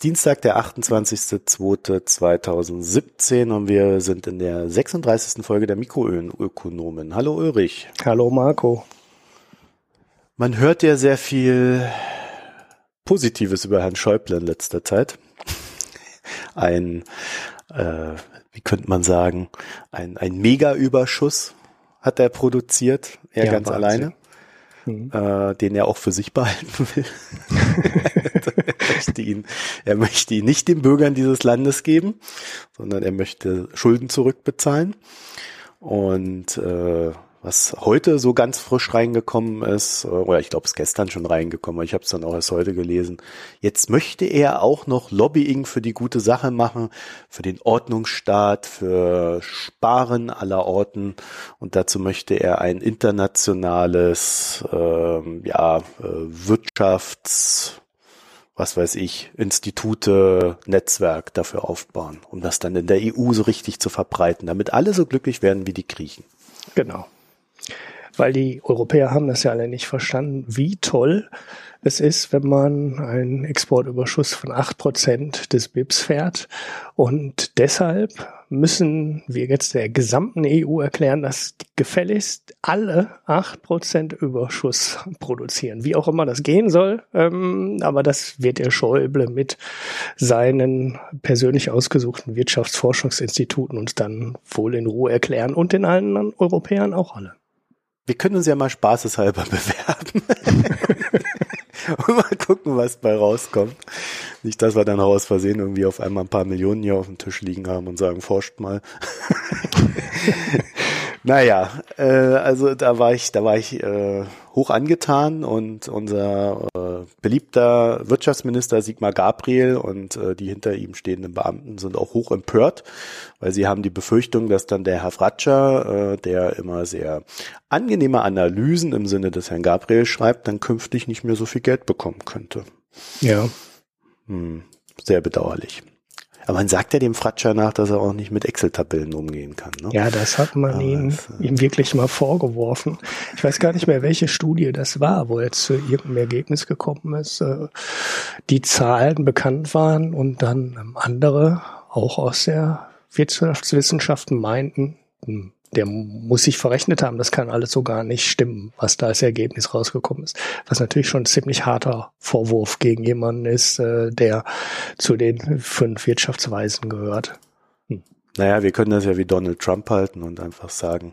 Ist Dienstag, der 28.02.2017 und wir sind in der 36. Folge der Mikroökonomen. Hallo Ulrich. Hallo Marco. Man hört ja sehr viel Positives über Herrn Schäuble in letzter Zeit. Ein, äh, wie könnte man sagen, ein, ein Mega-Überschuss hat er produziert, er ja, ganz Wahnsinn. alleine mhm. äh, den er auch für sich behalten will. er, möchte ihn, er möchte ihn nicht den Bürgern dieses Landes geben, sondern er möchte Schulden zurückbezahlen. Und äh, was heute so ganz frisch reingekommen ist, oder ich glaube, es gestern schon reingekommen, ich habe es dann auch erst heute gelesen. Jetzt möchte er auch noch Lobbying für die gute Sache machen, für den Ordnungsstaat, für Sparen aller Orten und dazu möchte er ein internationales, ähm, ja, äh, Wirtschafts was weiß ich, Institute, Netzwerk dafür aufbauen, um das dann in der EU so richtig zu verbreiten, damit alle so glücklich werden wie die Griechen. Genau weil die Europäer haben das ja alle nicht verstanden, wie toll es ist, wenn man einen Exportüberschuss von acht Prozent des BIPs fährt. Und deshalb müssen wir jetzt der gesamten EU erklären, dass gefälligst alle acht Prozent Überschuss produzieren. Wie auch immer das gehen soll. Ähm, aber das wird der Schäuble mit seinen persönlich ausgesuchten Wirtschaftsforschungsinstituten uns dann wohl in Ruhe erklären und den allen Europäern auch alle. Wir können uns ja mal spaßeshalber bewerben. und mal gucken, was bei rauskommt. Nicht, dass wir dann aus Versehen irgendwie auf einmal ein paar Millionen hier auf dem Tisch liegen haben und sagen, forscht mal. naja, äh, also da war ich, da war ich äh, hoch angetan und unser äh, beliebter Wirtschaftsminister Sigmar Gabriel und äh, die hinter ihm stehenden Beamten sind auch hoch empört, weil sie haben die Befürchtung, dass dann der Herr Fratscher, äh, der immer sehr angenehme Analysen im Sinne des Herrn Gabriel schreibt, dann künftig nicht mehr so viel Geld bekommen könnte. Ja. Hm, sehr bedauerlich. Aber man sagt ja dem Fratscher nach, dass er auch nicht mit Excel-Tabellen umgehen kann. Ne? Ja, das hat man ihm, das, äh, ihm wirklich mal vorgeworfen. Ich weiß gar nicht mehr, welche Studie das war, wo er zu irgendeinem Ergebnis gekommen ist. Äh, die Zahlen bekannt waren und dann andere, auch aus der Wirtschaftswissenschaften, meinten, hm, der muss sich verrechnet haben, das kann alles so gar nicht stimmen, was da als Ergebnis rausgekommen ist. Was natürlich schon ein ziemlich harter Vorwurf gegen jemanden ist, äh, der zu den fünf Wirtschaftsweisen gehört. Hm. Naja, wir können das ja wie Donald Trump halten und einfach sagen,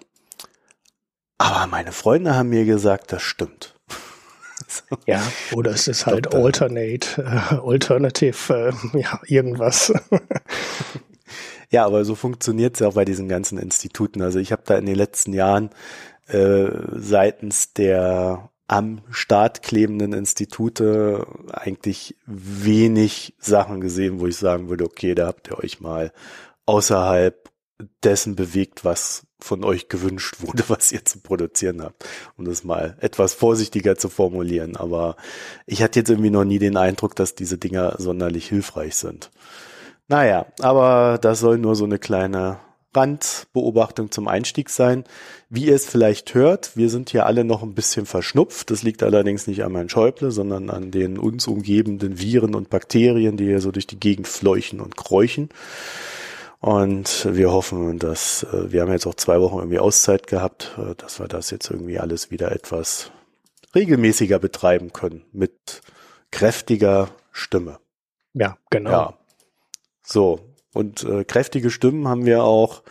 aber meine Freunde haben mir gesagt, das stimmt. so. Ja, oder es ist halt Alternate, äh, Alternative, äh, ja, irgendwas. Ja, aber so funktioniert es ja auch bei diesen ganzen Instituten. Also ich habe da in den letzten Jahren äh, seitens der am Staat klebenden Institute eigentlich wenig Sachen gesehen, wo ich sagen würde, okay, da habt ihr euch mal außerhalb dessen bewegt, was von euch gewünscht wurde, was ihr zu produzieren habt, um das mal etwas vorsichtiger zu formulieren. Aber ich hatte jetzt irgendwie noch nie den Eindruck, dass diese Dinger sonderlich hilfreich sind. Naja, aber das soll nur so eine kleine Randbeobachtung zum Einstieg sein. Wie ihr es vielleicht hört, wir sind hier alle noch ein bisschen verschnupft. Das liegt allerdings nicht an meinem Schäuble, sondern an den uns umgebenden Viren und Bakterien, die hier so durch die Gegend fleuchen und kräuchen. Und wir hoffen, dass äh, wir haben jetzt auch zwei Wochen irgendwie Auszeit gehabt, äh, dass wir das jetzt irgendwie alles wieder etwas regelmäßiger betreiben können mit kräftiger Stimme. Ja, genau. Ja. So, und äh, kräftige Stimmen haben wir auch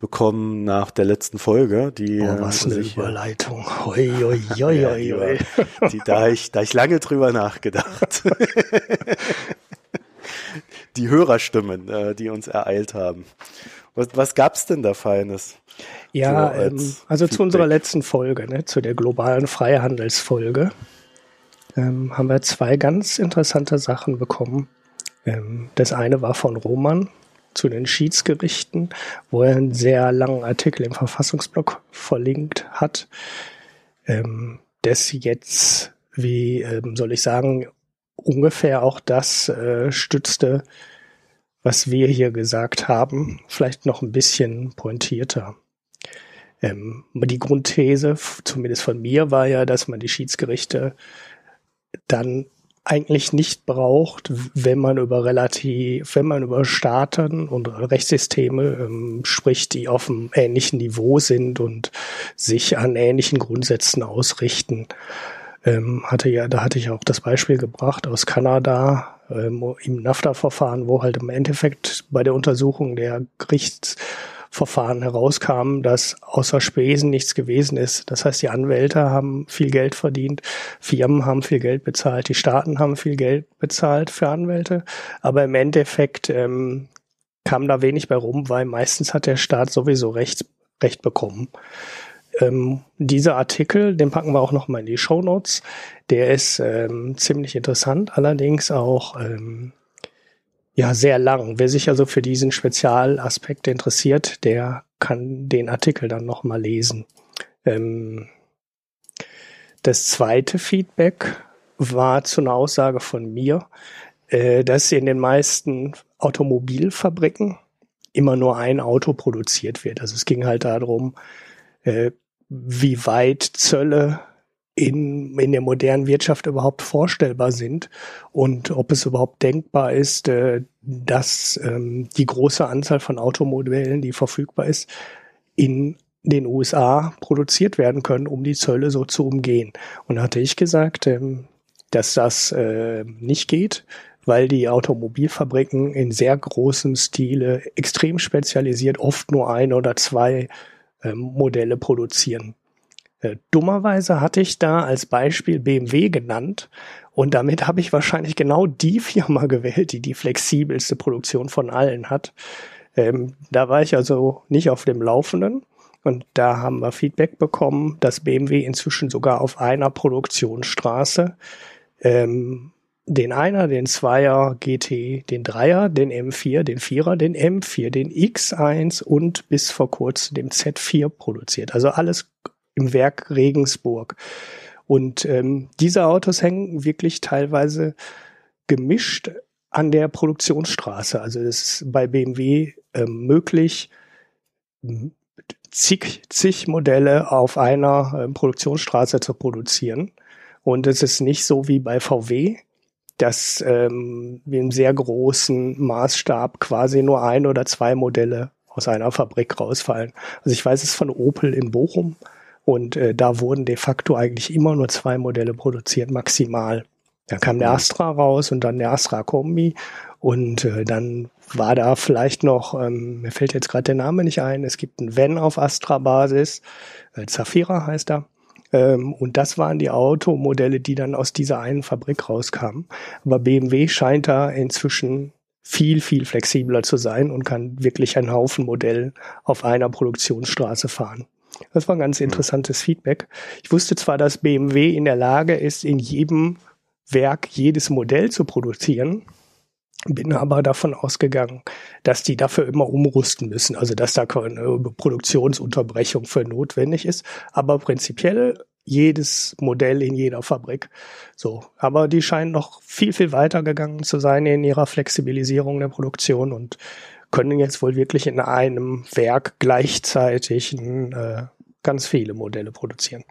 bekommen nach der letzten Folge. Die, oh, was eine sich, Überleitung. Hoi, hoi, hoi, ja. Die, die, da ich, da ich lange drüber nachgedacht. die Hörerstimmen, äh, die uns ereilt haben. Was, was gab's denn da Feines? Ja, so ähm, also Feedback. zu unserer letzten Folge, ne, zu der globalen Freihandelsfolge, ähm, haben wir zwei ganz interessante Sachen bekommen. Ähm, das eine war von Roman zu den Schiedsgerichten, wo er einen sehr langen Artikel im Verfassungsblock verlinkt hat, ähm, das jetzt, wie ähm, soll ich sagen, ungefähr auch das äh, stützte, was wir hier gesagt haben, vielleicht noch ein bisschen pointierter. Ähm, die Grundthese, zumindest von mir, war ja, dass man die Schiedsgerichte dann eigentlich nicht braucht, wenn man über relativ, wenn man über Staaten und Rechtssysteme ähm, spricht, die auf einem ähnlichen Niveau sind und sich an ähnlichen Grundsätzen ausrichten. Ähm, hatte ja, da hatte ich auch das Beispiel gebracht aus Kanada ähm, im NAFTA-Verfahren, wo halt im Endeffekt bei der Untersuchung der Gerichts Verfahren herauskam, dass außer Spesen nichts gewesen ist. Das heißt, die Anwälte haben viel Geld verdient, Firmen haben viel Geld bezahlt, die Staaten haben viel Geld bezahlt für Anwälte, aber im Endeffekt ähm, kam da wenig bei rum, weil meistens hat der Staat sowieso Recht, Recht bekommen. Ähm, dieser Artikel, den packen wir auch noch mal in die Show Notes. Der ist ähm, ziemlich interessant, allerdings auch ähm, ja sehr lang. Wer sich also für diesen Spezialaspekt interessiert, der kann den Artikel dann noch mal lesen. Ähm, das zweite Feedback war zu einer Aussage von mir, äh, dass in den meisten Automobilfabriken immer nur ein Auto produziert wird. Also es ging halt darum, äh, wie weit Zölle in, in der modernen Wirtschaft überhaupt vorstellbar sind und ob es überhaupt denkbar ist, äh, dass ähm, die große Anzahl von Automodellen, die verfügbar ist, in den USA produziert werden können, um die Zölle so zu umgehen. Und da hatte ich gesagt, ähm, dass das äh, nicht geht, weil die Automobilfabriken in sehr großem Stile extrem spezialisiert oft nur ein oder zwei ähm, Modelle produzieren. Äh, dummerweise hatte ich da als Beispiel BMW genannt und damit habe ich wahrscheinlich genau die Firma gewählt, die die flexibelste Produktion von allen hat. Ähm, da war ich also nicht auf dem Laufenden und da haben wir Feedback bekommen, dass BMW inzwischen sogar auf einer Produktionsstraße ähm, den Einer, den Zweier GT, den Dreier, den M4, den Vierer, den M4, den X1 und bis vor kurzem dem Z4 produziert. Also alles im Werk Regensburg. Und ähm, diese Autos hängen wirklich teilweise gemischt an der Produktionsstraße. Also es ist bei BMW ähm, möglich, zig, zig Modelle auf einer ähm, Produktionsstraße zu produzieren. Und es ist nicht so wie bei VW, dass ähm, wir im sehr großen Maßstab quasi nur ein oder zwei Modelle aus einer Fabrik rausfallen. Also ich weiß es von Opel in Bochum, und äh, da wurden de facto eigentlich immer nur zwei Modelle produziert, maximal. Da kam der mhm. Astra raus und dann der Astra Kombi. Und äh, dann war da vielleicht noch, ähm, mir fällt jetzt gerade der Name nicht ein, es gibt einen Van auf Astra-Basis, äh, Zafira heißt er. Ähm, und das waren die Automodelle, die dann aus dieser einen Fabrik rauskamen. Aber BMW scheint da inzwischen viel, viel flexibler zu sein und kann wirklich einen Haufen Modellen auf einer Produktionsstraße fahren. Das war ein ganz interessantes Feedback. Ich wusste zwar, dass BMW in der Lage ist, in jedem Werk jedes Modell zu produzieren, bin aber davon ausgegangen, dass die dafür immer umrüsten müssen, also dass da keine Produktionsunterbrechung für notwendig ist. Aber prinzipiell jedes Modell in jeder Fabrik. So. Aber die scheinen noch viel, viel weiter gegangen zu sein in ihrer Flexibilisierung der Produktion und können jetzt wohl wirklich in einem Werk gleichzeitig äh, ganz viele Modelle produzieren.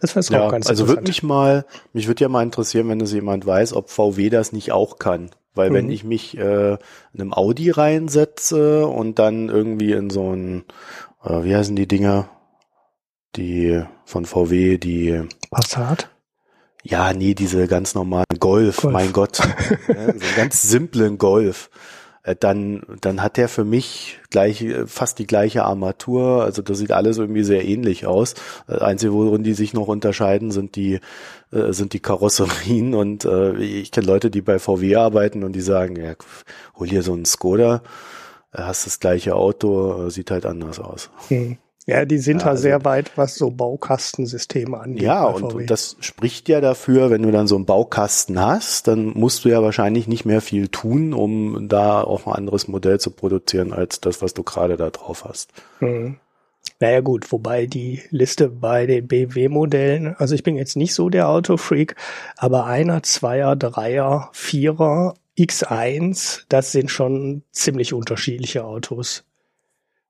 Das wäre ja, auch ganz Also würde mich mal, mich würde ja mal interessieren, wenn es jemand weiß, ob VW das nicht auch kann. Weil mhm. wenn ich mich äh, in einem Audi reinsetze und dann irgendwie in so ein, äh, wie heißen die Dinger? Die von VW, die Passat? Ja, nee, diese ganz normalen Golf, Golf. mein Gott. ja, so einen ganz simplen Golf. Äh, dann, dann hat der für mich gleich, äh, fast die gleiche Armatur. Also das sieht alles irgendwie sehr ähnlich aus. Das äh, Einzige, worin die sich noch unterscheiden, sind die, sind die Karosserien. Und ich kenne Leute, die bei VW arbeiten und die sagen, ja, hol hier so einen Skoda, hast das gleiche Auto, sieht halt anders aus. Hm. Ja, die sind ja, also, sehr weit, was so Baukastensysteme angeht. Ja, und, und, das spricht ja dafür, wenn du dann so einen Baukasten hast, dann musst du ja wahrscheinlich nicht mehr viel tun, um da auch ein anderes Modell zu produzieren, als das, was du gerade da drauf hast. Mhm. Naja gut, wobei die Liste bei den BMW-Modellen, also ich bin jetzt nicht so der Autofreak, aber einer, zweier, dreier, vierer, X1, das sind schon ziemlich unterschiedliche Autos.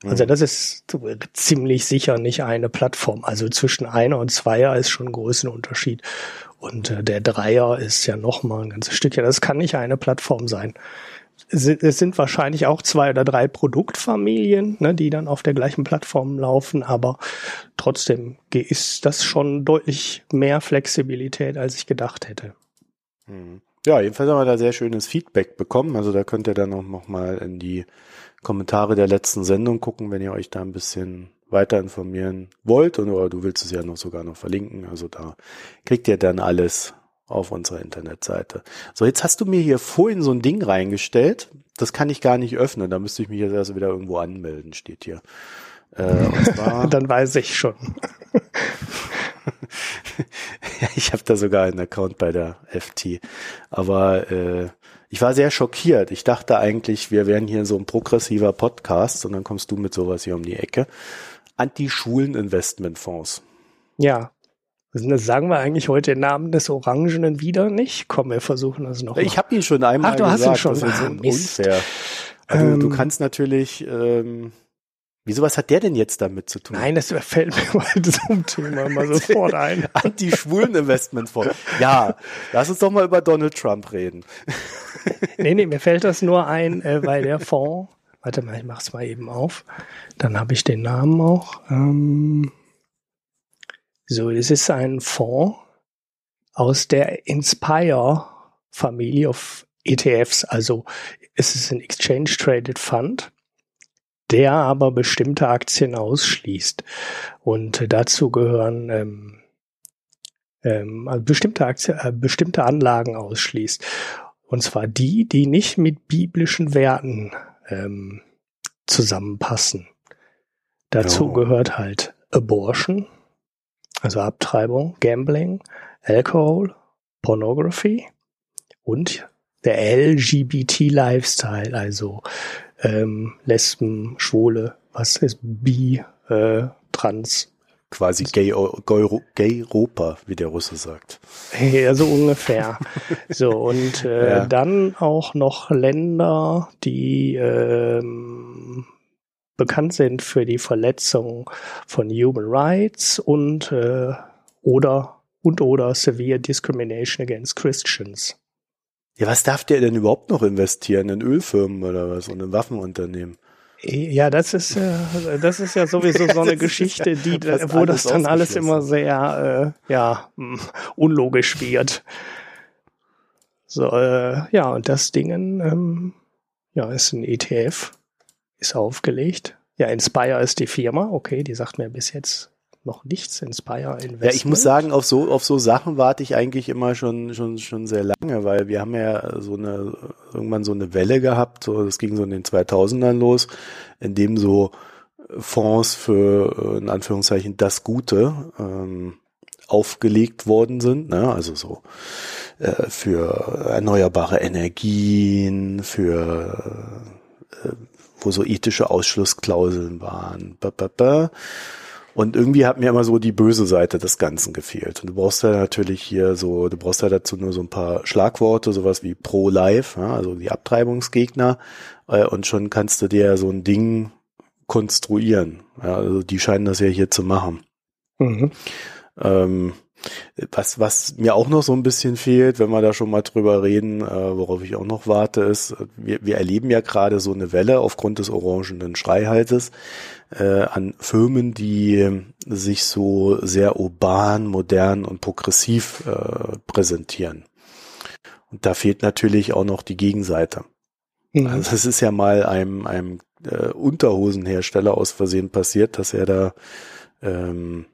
Also mhm. das ist ziemlich sicher nicht eine Plattform. Also zwischen einer und zweier ist schon ein großer Unterschied. Und äh, der Dreier ist ja noch mal ein ganzes Stückchen. Das kann nicht eine Plattform sein. Es sind wahrscheinlich auch zwei oder drei Produktfamilien, ne, die dann auf der gleichen Plattform laufen, aber trotzdem ist das schon deutlich mehr Flexibilität, als ich gedacht hätte. Mhm. Ja, jedenfalls haben wir da sehr schönes Feedback bekommen. Also da könnt ihr dann auch noch mal in die Kommentare der letzten Sendung gucken, wenn ihr euch da ein bisschen weiter informieren wollt und oder du willst es ja noch sogar noch verlinken. Also da kriegt ihr dann alles auf unserer Internetseite. So, jetzt hast du mir hier vorhin so ein Ding reingestellt. Das kann ich gar nicht öffnen. Da müsste ich mich jetzt also wieder irgendwo anmelden, steht hier. Äh, dann weiß ich schon. ich habe da sogar einen Account bei der FT. Aber äh, ich war sehr schockiert. Ich dachte eigentlich, wir wären hier so ein progressiver Podcast und dann kommst du mit sowas hier um die Ecke. Anti-Schulen-Investmentfonds. Ja. Das sagen wir eigentlich heute den Namen des Orangenen wieder nicht? Komm, wir versuchen das noch. Ich habe ihn schon einmal Ach, du gesagt. Hast ihn schon. Das ist ah, unfair. Also, ähm, du kannst natürlich ähm, Wieso, was hat der denn jetzt damit zu tun? Nein, das fällt mir mal zum Thema mal sofort ein. Anti-Schwulen-Investmentfonds. Ja, lass uns doch mal über Donald Trump reden. nee, nee, mir fällt das nur ein, äh, weil der Fonds, warte mal, ich mach's mal eben auf, dann habe ich den Namen auch. Ähm, so, das ist ein Fonds aus der Inspire-Familie of ETFs, also es ist ein Exchange Traded Fund der aber bestimmte Aktien ausschließt. Und dazu gehören ähm, ähm, also bestimmte, Aktien, äh, bestimmte Anlagen ausschließt. Und zwar die, die nicht mit biblischen Werten ähm, zusammenpassen. Dazu oh. gehört halt Abortion, also Abtreibung, Gambling, Alcohol, Pornography und der LGBT-Lifestyle, also ähm, Lesben, Schwule, was ist bi, äh, trans. Quasi gay, gay, gay Europa, wie der Russe sagt. Ja, so ungefähr. so, und äh, ja. dann auch noch Länder, die ähm, bekannt sind für die Verletzung von Human Rights und äh, oder und oder severe discrimination against Christians. Ja, was darf der denn überhaupt noch investieren? In Ölfirmen oder was und in Waffenunternehmen? Ja, das ist ja, das ist ja sowieso so eine Geschichte, die, wo das dann alles immer sehr, äh, ja, hm, unlogisch wird. So, äh, ja, und das Ding, ähm, ja, ist ein ETF, ist aufgelegt. Ja, Inspire ist die Firma, okay, die sagt mir bis jetzt noch nichts, Inspire Investment. Ja, ich muss sagen, auf so, auf so Sachen warte ich eigentlich immer schon, schon, schon sehr lange, weil wir haben ja so eine, irgendwann so eine Welle gehabt, so, das ging so in den 2000ern los, in dem so Fonds für, in Anführungszeichen, das Gute, ähm, aufgelegt worden sind, ne? also so äh, für erneuerbare Energien, für äh, wo so ethische Ausschlussklauseln waren. Ba, ba, ba. Und irgendwie hat mir immer so die böse Seite des Ganzen gefehlt. Und du brauchst ja natürlich hier so, du brauchst ja dazu nur so ein paar Schlagworte, sowas wie Pro-Life, ja, also die Abtreibungsgegner. Äh, und schon kannst du dir so ein Ding konstruieren. Ja, also die scheinen das ja hier zu machen. Mhm. Ähm, was, was mir auch noch so ein bisschen fehlt, wenn wir da schon mal drüber reden, äh, worauf ich auch noch warte, ist, wir, wir erleben ja gerade so eine Welle aufgrund des orangenen Schreihaltes äh, an Firmen, die sich so sehr urban, modern und progressiv äh, präsentieren. Und da fehlt natürlich auch noch die Gegenseite. Mhm. Also es ist ja mal einem, einem äh, Unterhosenhersteller aus Versehen passiert, dass er da ähm,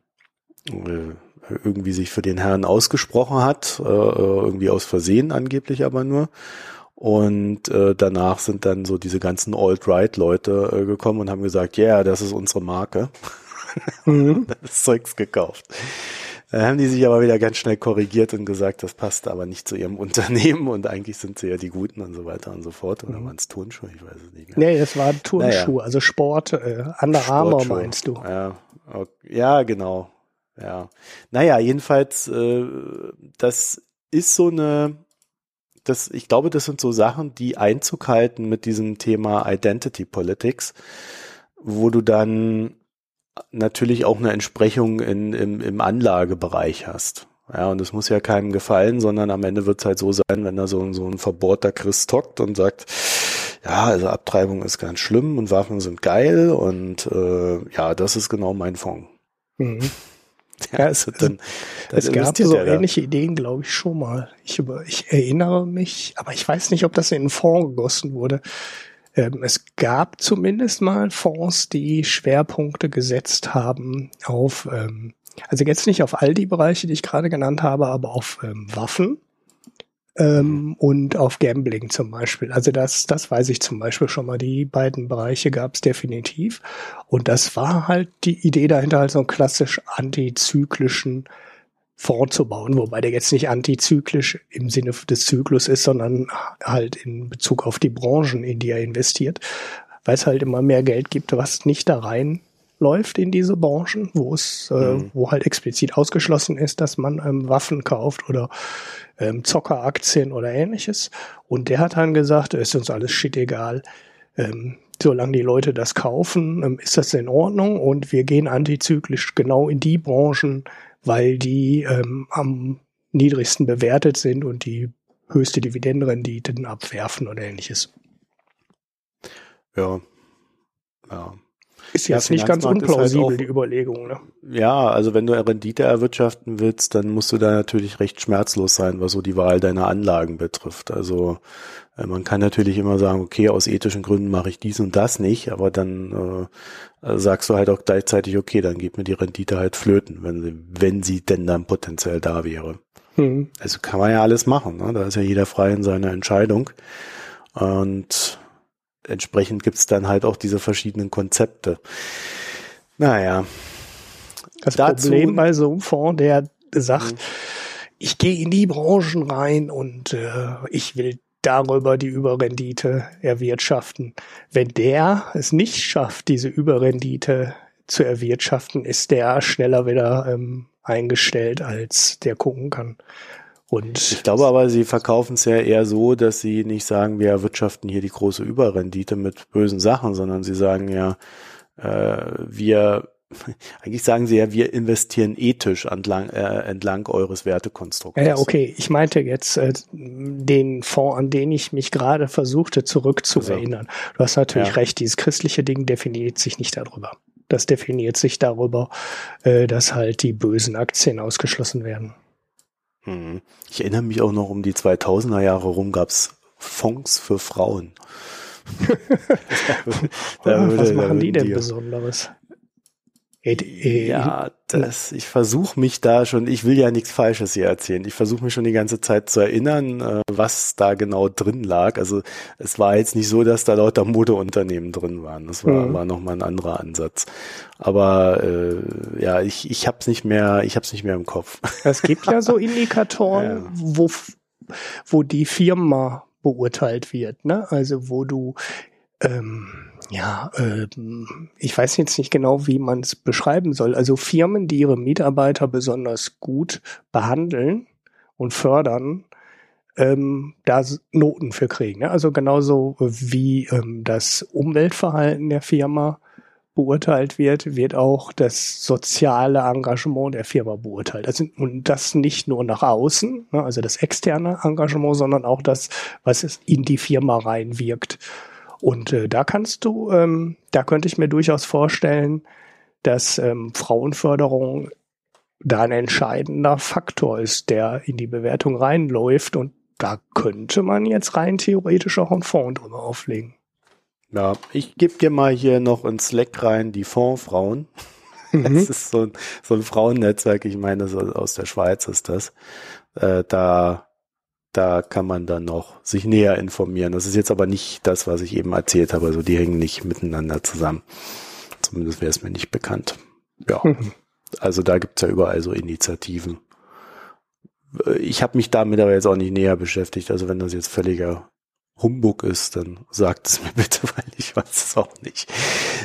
äh, irgendwie sich für den Herrn ausgesprochen hat, äh, irgendwie aus Versehen angeblich aber nur. Und äh, danach sind dann so diese ganzen Alt-Right-Leute äh, gekommen und haben gesagt, ja, yeah, das ist unsere Marke. Mhm. das Zeugs gekauft. Dann haben die sich aber wieder ganz schnell korrigiert und gesagt, das passt aber nicht zu ihrem Unternehmen und eigentlich sind sie ja die Guten und so weiter und so fort. Oder mhm. waren es Turnschuhe? Ich weiß es nicht mehr. Nee, es waren Turnschuhe, naja. also Sport, äh, Under Armour meinst du. Ja, okay. ja, genau. Ja. Naja, jedenfalls, äh, das ist so eine, das, ich glaube, das sind so Sachen, die Einzug halten mit diesem Thema Identity Politics, wo du dann natürlich auch eine Entsprechung in, im, im Anlagebereich hast. Ja, und es muss ja keinem gefallen, sondern am Ende wird es halt so sein, wenn da so, so ein verbohrter Christ hockt und sagt, ja, also Abtreibung ist ganz schlimm und Waffen sind geil und äh, ja, das ist genau mein Fonds. Mhm. Ja, also dann, dann es gab so ähnliche Ideen, glaube ich, schon mal. Ich, über, ich erinnere mich, aber ich weiß nicht, ob das in einen Fonds gegossen wurde. Ähm, es gab zumindest mal Fonds, die Schwerpunkte gesetzt haben auf, ähm, also jetzt nicht auf all die Bereiche, die ich gerade genannt habe, aber auf ähm, Waffen ähm, und auf Gambling zum Beispiel. Also das, das weiß ich zum Beispiel schon mal. Die beiden Bereiche gab es definitiv. Und das war halt die Idee dahinter, halt so einen klassisch antizyklischen Fonds zu bauen, wobei der jetzt nicht antizyklisch im Sinne des Zyklus ist, sondern halt in Bezug auf die Branchen, in die er investiert, weil es halt immer mehr Geld gibt, was nicht da rein läuft in diese Branchen, wo es, äh, mhm. wo halt explizit ausgeschlossen ist, dass man ähm, Waffen kauft oder ähm, Zockeraktien oder ähnliches. Und der hat dann gesagt, ist uns alles shit egal. Ähm, solange die Leute das kaufen, ähm, ist das in Ordnung und wir gehen antizyklisch genau in die Branchen, weil die ähm, am niedrigsten bewertet sind und die höchste Dividendenrenditen abwerfen oder ähnliches. Ja. Ja. Ist jetzt ja, nicht ganz halt unplausibel, halt auch, die Überlegung. Ne? Ja, also wenn du Rendite erwirtschaften willst, dann musst du da natürlich recht schmerzlos sein, was so die Wahl deiner Anlagen betrifft. Also äh, man kann natürlich immer sagen, okay, aus ethischen Gründen mache ich dies und das nicht, aber dann äh, sagst du halt auch gleichzeitig, okay, dann geht mir die Rendite halt flöten, wenn sie, wenn sie denn dann potenziell da wäre. Mhm. Also kann man ja alles machen, ne? da ist ja jeder frei in seiner Entscheidung. Und entsprechend gibt's dann halt auch diese verschiedenen Konzepte. Naja. Das Dazu, Problem bei so einem Fonds, der sagt, mhm. ich gehe in die Branchen rein und äh, ich will darüber die Überrendite erwirtschaften. Wenn der es nicht schafft, diese Überrendite zu erwirtschaften, ist der schneller wieder ähm, eingestellt, als der gucken kann. Und ich glaube aber, sie verkaufen es ja eher so, dass sie nicht sagen, wir erwirtschaften hier die große Überrendite mit bösen Sachen, sondern sie sagen ja, äh, wir eigentlich sagen sie ja, wir investieren ethisch entlang, äh, entlang eures Wertekonstrukts. Ja, okay. Ich meinte jetzt äh, den Fonds, an den ich mich gerade versuchte zurückzuerinnern. Also, du hast natürlich ja. recht, dieses christliche Ding definiert sich nicht darüber. Das definiert sich darüber, äh, dass halt die bösen Aktien ausgeschlossen werden. Mhm. Ich erinnere mich auch noch um die 2000er Jahre rum gab's Fonds für Frauen. da würde, Was machen die denn die, Besonderes? Ja, das, ich versuche mich da schon, ich will ja nichts Falsches hier erzählen. Ich versuche mich schon die ganze Zeit zu erinnern, äh, was da genau drin lag. Also es war jetzt nicht so, dass da lauter Modeunternehmen drin waren. Das war, mhm. war nochmal ein anderer Ansatz. Aber äh, ja, ich, ich hab's nicht mehr, ich hab's nicht mehr im Kopf. Es gibt ja so Indikatoren, ja. wo, wo die Firma beurteilt wird, ne? Also wo du ähm, ja, äh, ich weiß jetzt nicht genau, wie man es beschreiben soll. Also Firmen, die ihre Mitarbeiter besonders gut behandeln und fördern, ähm, da Noten für kriegen. Ne? Also genauso wie ähm, das Umweltverhalten der Firma beurteilt wird, wird auch das soziale Engagement der Firma beurteilt. Also, und das nicht nur nach außen, ne, also das externe Engagement, sondern auch das, was es in die Firma reinwirkt. Und äh, da kannst du, ähm, da könnte ich mir durchaus vorstellen, dass ähm, Frauenförderung da ein entscheidender Faktor ist, der in die Bewertung reinläuft. Und da könnte man jetzt rein theoretisch auch einen Fonds drüber auflegen. Ja, ich gebe dir mal hier noch ins Slack rein die Fondsfrauen. Mhm. Das ist so ein, so ein Frauennetzwerk, ich meine, so aus der Schweiz ist das. Äh, da da kann man dann noch sich näher informieren. Das ist jetzt aber nicht das, was ich eben erzählt habe. Also die hängen nicht miteinander zusammen. Zumindest wäre es mir nicht bekannt. Ja. Also da gibt's ja überall so Initiativen. Ich habe mich damit aber jetzt auch nicht näher beschäftigt. Also wenn das jetzt völliger Humbug ist, dann sagt es mir bitte, weil ich weiß es auch nicht.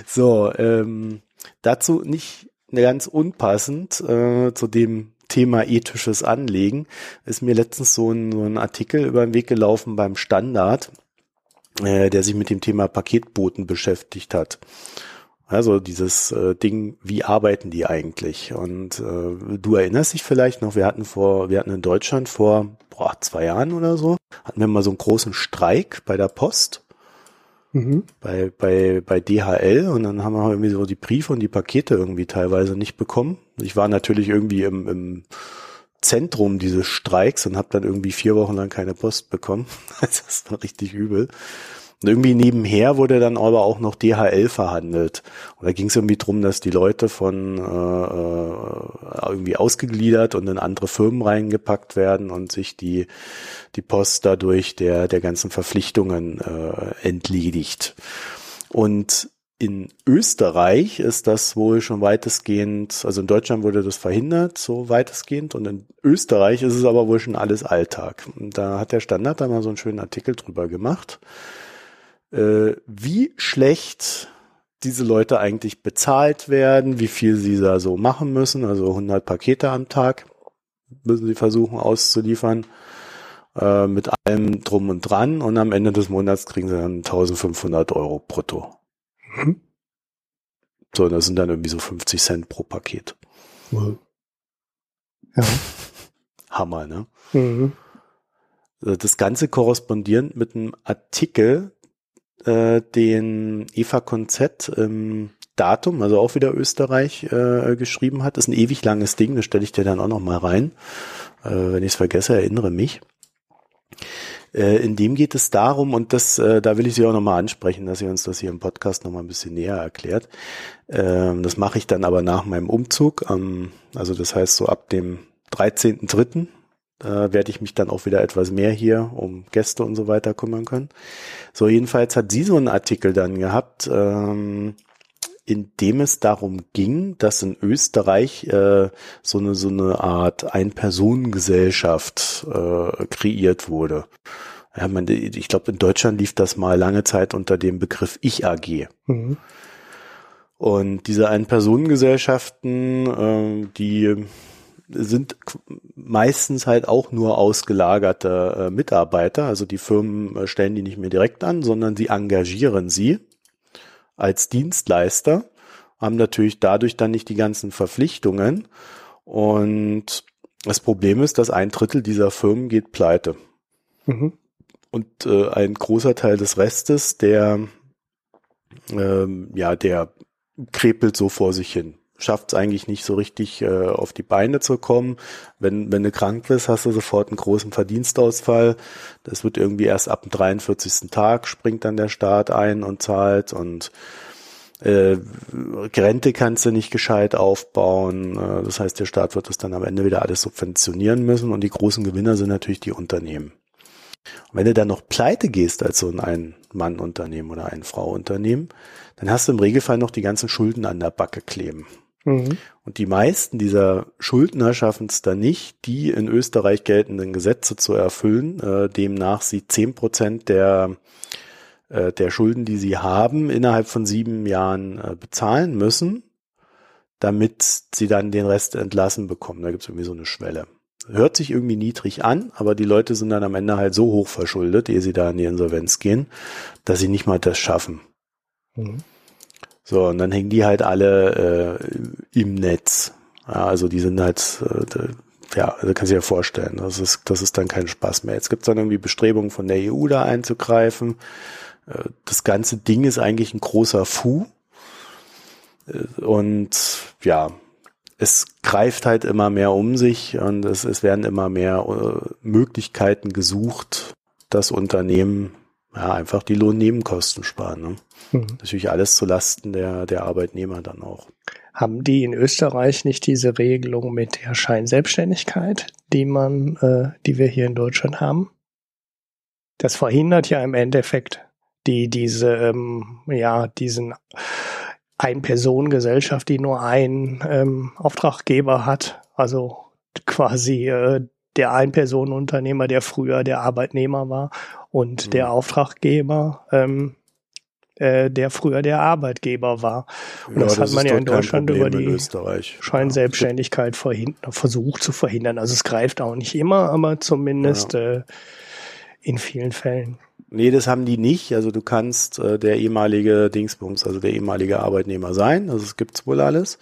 So, ähm, dazu nicht ganz unpassend äh, zu dem Thema ethisches Anlegen ist mir letztens so ein, so ein Artikel über den Weg gelaufen beim Standard, äh, der sich mit dem Thema Paketboten beschäftigt hat. Also dieses äh, Ding, wie arbeiten die eigentlich? Und äh, du erinnerst dich vielleicht noch, wir hatten vor, wir hatten in Deutschland vor boah, zwei Jahren oder so, hatten wir mal so einen großen Streik bei der Post. Mhm. Bei, bei, bei DHL und dann haben wir irgendwie so die Briefe und die Pakete irgendwie teilweise nicht bekommen. Ich war natürlich irgendwie im, im Zentrum dieses Streiks und habe dann irgendwie vier Wochen lang keine Post bekommen. das war richtig übel. Und irgendwie nebenher wurde dann aber auch noch DHL verhandelt. Und da ging es irgendwie drum, dass die Leute von äh, äh, irgendwie ausgegliedert und in andere Firmen reingepackt werden und sich die, die Post dadurch der, der ganzen Verpflichtungen äh, entledigt. Und in Österreich ist das wohl schon weitestgehend, also in Deutschland wurde das verhindert, so weitestgehend, und in Österreich ist es aber wohl schon alles Alltag. Und da hat der Standard da mal so einen schönen Artikel drüber gemacht äh, wie schlecht diese Leute eigentlich bezahlt werden, wie viel sie da so machen müssen, also 100 Pakete am Tag müssen sie versuchen auszuliefern äh, mit allem drum und dran und am Ende des Monats kriegen sie dann 1500 Euro brutto. Mhm. So, das sind dann irgendwie so 50 Cent pro Paket. Mhm. Ja. Hammer, ne? Mhm. Das Ganze korrespondierend mit einem Artikel, äh, den Eva Konzett im Datum, also auch wieder Österreich, äh, geschrieben hat. Das ist ein ewig langes Ding, das stelle ich dir dann auch noch mal rein. Äh, wenn ich es vergesse, erinnere mich. Äh, in dem geht es darum, und das, äh, da will ich Sie auch nochmal ansprechen, dass sie uns das hier im Podcast nochmal ein bisschen näher erklärt. Ähm, das mache ich dann aber nach meinem Umzug. Ähm, also das heißt so ab dem 13.3. Da werde ich mich dann auch wieder etwas mehr hier um Gäste und so weiter kümmern können. So, jedenfalls hat sie so einen Artikel dann gehabt, ähm, in dem es darum ging, dass in Österreich äh, so eine so eine Art Ein-Personen-Gesellschaft äh, kreiert wurde. Ja, man, ich glaube, in Deutschland lief das mal lange Zeit unter dem Begriff Ich AG. Mhm. Und diese Ein-Personen-Gesellschaften, äh, die sind meistens halt auch nur ausgelagerte äh, Mitarbeiter. Also die Firmen äh, stellen die nicht mehr direkt an, sondern sie engagieren sie als Dienstleister, haben natürlich dadurch dann nicht die ganzen Verpflichtungen. Und das Problem ist, dass ein Drittel dieser Firmen geht pleite. Mhm. Und äh, ein großer Teil des Restes, der, ähm, ja, der krepelt so vor sich hin schafft es eigentlich nicht so richtig äh, auf die Beine zu kommen. Wenn, wenn du krank bist, hast du sofort einen großen Verdienstausfall. Das wird irgendwie erst ab dem 43. Tag springt dann der Staat ein und zahlt und äh, Rente kannst du nicht gescheit aufbauen. Äh, das heißt, der Staat wird das dann am Ende wieder alles subventionieren müssen und die großen Gewinner sind natürlich die Unternehmen. Und wenn du dann noch pleite gehst als so ein Ein-Mann-Unternehmen oder ein Frau-Unternehmen, dann hast du im Regelfall noch die ganzen Schulden an der Backe kleben. Mhm. Und die meisten dieser Schuldner schaffen es dann nicht, die in Österreich geltenden Gesetze zu erfüllen, äh, demnach sie zehn Prozent der äh, der Schulden, die sie haben, innerhalb von sieben Jahren äh, bezahlen müssen, damit sie dann den Rest entlassen bekommen. Da gibt es irgendwie so eine Schwelle. Hört sich irgendwie niedrig an, aber die Leute sind dann am Ende halt so hoch verschuldet, ehe sie da in die Insolvenz gehen, dass sie nicht mal das schaffen. Mhm. So, und dann hängen die halt alle äh, im Netz. Ja, also die sind halt, äh, ja, also kannst du dir vorstellen, das ist, das ist dann kein Spaß mehr. Jetzt gibt's dann irgendwie Bestrebungen von der EU da einzugreifen. Äh, das ganze Ding ist eigentlich ein großer Fu. Äh, und ja, es greift halt immer mehr um sich und es, es werden immer mehr äh, Möglichkeiten gesucht, das Unternehmen ja, einfach die Lohnnebenkosten sparen. Ne? Mhm. Natürlich alles zu Lasten der, der Arbeitnehmer dann auch. Haben die in Österreich nicht diese Regelung mit der Scheinselbstständigkeit, die man, äh, die wir hier in Deutschland haben? Das verhindert ja im Endeffekt die diese ähm, ja diesen Ein-Personen-Gesellschaft, die nur einen ähm, Auftraggeber hat, also quasi äh, der Ein-Personen-Unternehmer, der früher der Arbeitnehmer war und mhm. der Auftraggeber, ähm, äh, der früher der Arbeitgeber war. Und ja, das, das hat man ja in Deutschland über die in Scheinselbstständigkeit versucht zu verhindern. Also es greift auch nicht immer, aber zumindest ja. äh, in vielen Fällen. Nee, das haben die nicht. Also du kannst äh, der ehemalige Dingsbums, also der ehemalige Arbeitnehmer sein. Also es gibt's wohl alles.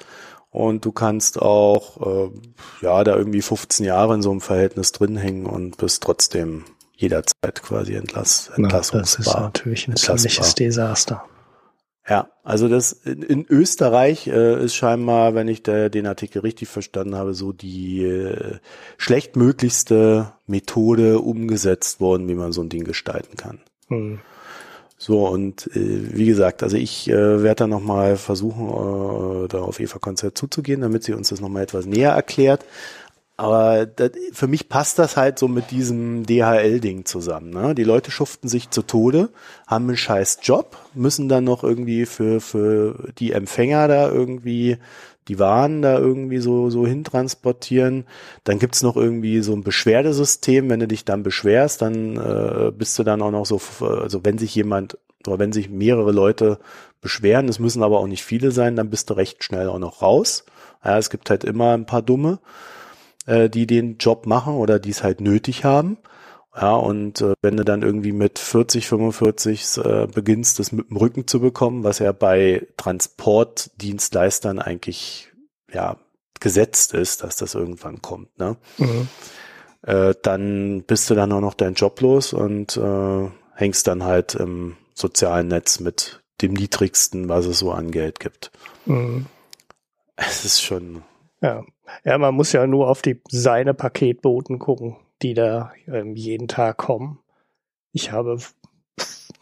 Und du kannst auch, äh, ja, da irgendwie 15 Jahre in so einem Verhältnis drin hängen und bist trotzdem jederzeit quasi entlass, entlassungsbar. das ist natürlich ein ziemliches Desaster. Ja, also das in, in Österreich äh, ist scheinbar, wenn ich da, den Artikel richtig verstanden habe, so die äh, schlechtmöglichste Methode umgesetzt worden, wie man so ein Ding gestalten kann. Hm. So, und äh, wie gesagt, also ich äh, werde da nochmal versuchen, äh, da auf Eva Konzert zuzugehen, damit sie uns das nochmal etwas näher erklärt. Aber das, für mich passt das halt so mit diesem DHL-Ding zusammen. Ne? Die Leute schuften sich zu Tode, haben einen scheiß Job, müssen dann noch irgendwie für, für die Empfänger da irgendwie die Waren da irgendwie so, so hintransportieren. Dann gibt's noch irgendwie so ein Beschwerdesystem. Wenn du dich dann beschwerst, dann äh, bist du dann auch noch so, also wenn sich jemand oder wenn sich mehrere Leute beschweren, es müssen aber auch nicht viele sein, dann bist du recht schnell auch noch raus. Ja, es gibt halt immer ein paar Dumme äh, die den Job machen oder die es halt nötig haben. Ja, und äh, wenn du dann irgendwie mit 40, 45 äh, beginnst, das mit dem Rücken zu bekommen, was ja bei Transportdienstleistern eigentlich ja gesetzt ist, dass das irgendwann kommt, ne? Mhm. Äh, dann bist du dann auch noch deinen Job los und äh, hängst dann halt im sozialen Netz mit dem niedrigsten, was es so an Geld gibt. Mhm. Es ist schon ja. Ja, man muss ja nur auf die seine Paketboten gucken, die da ähm, jeden Tag kommen. Ich habe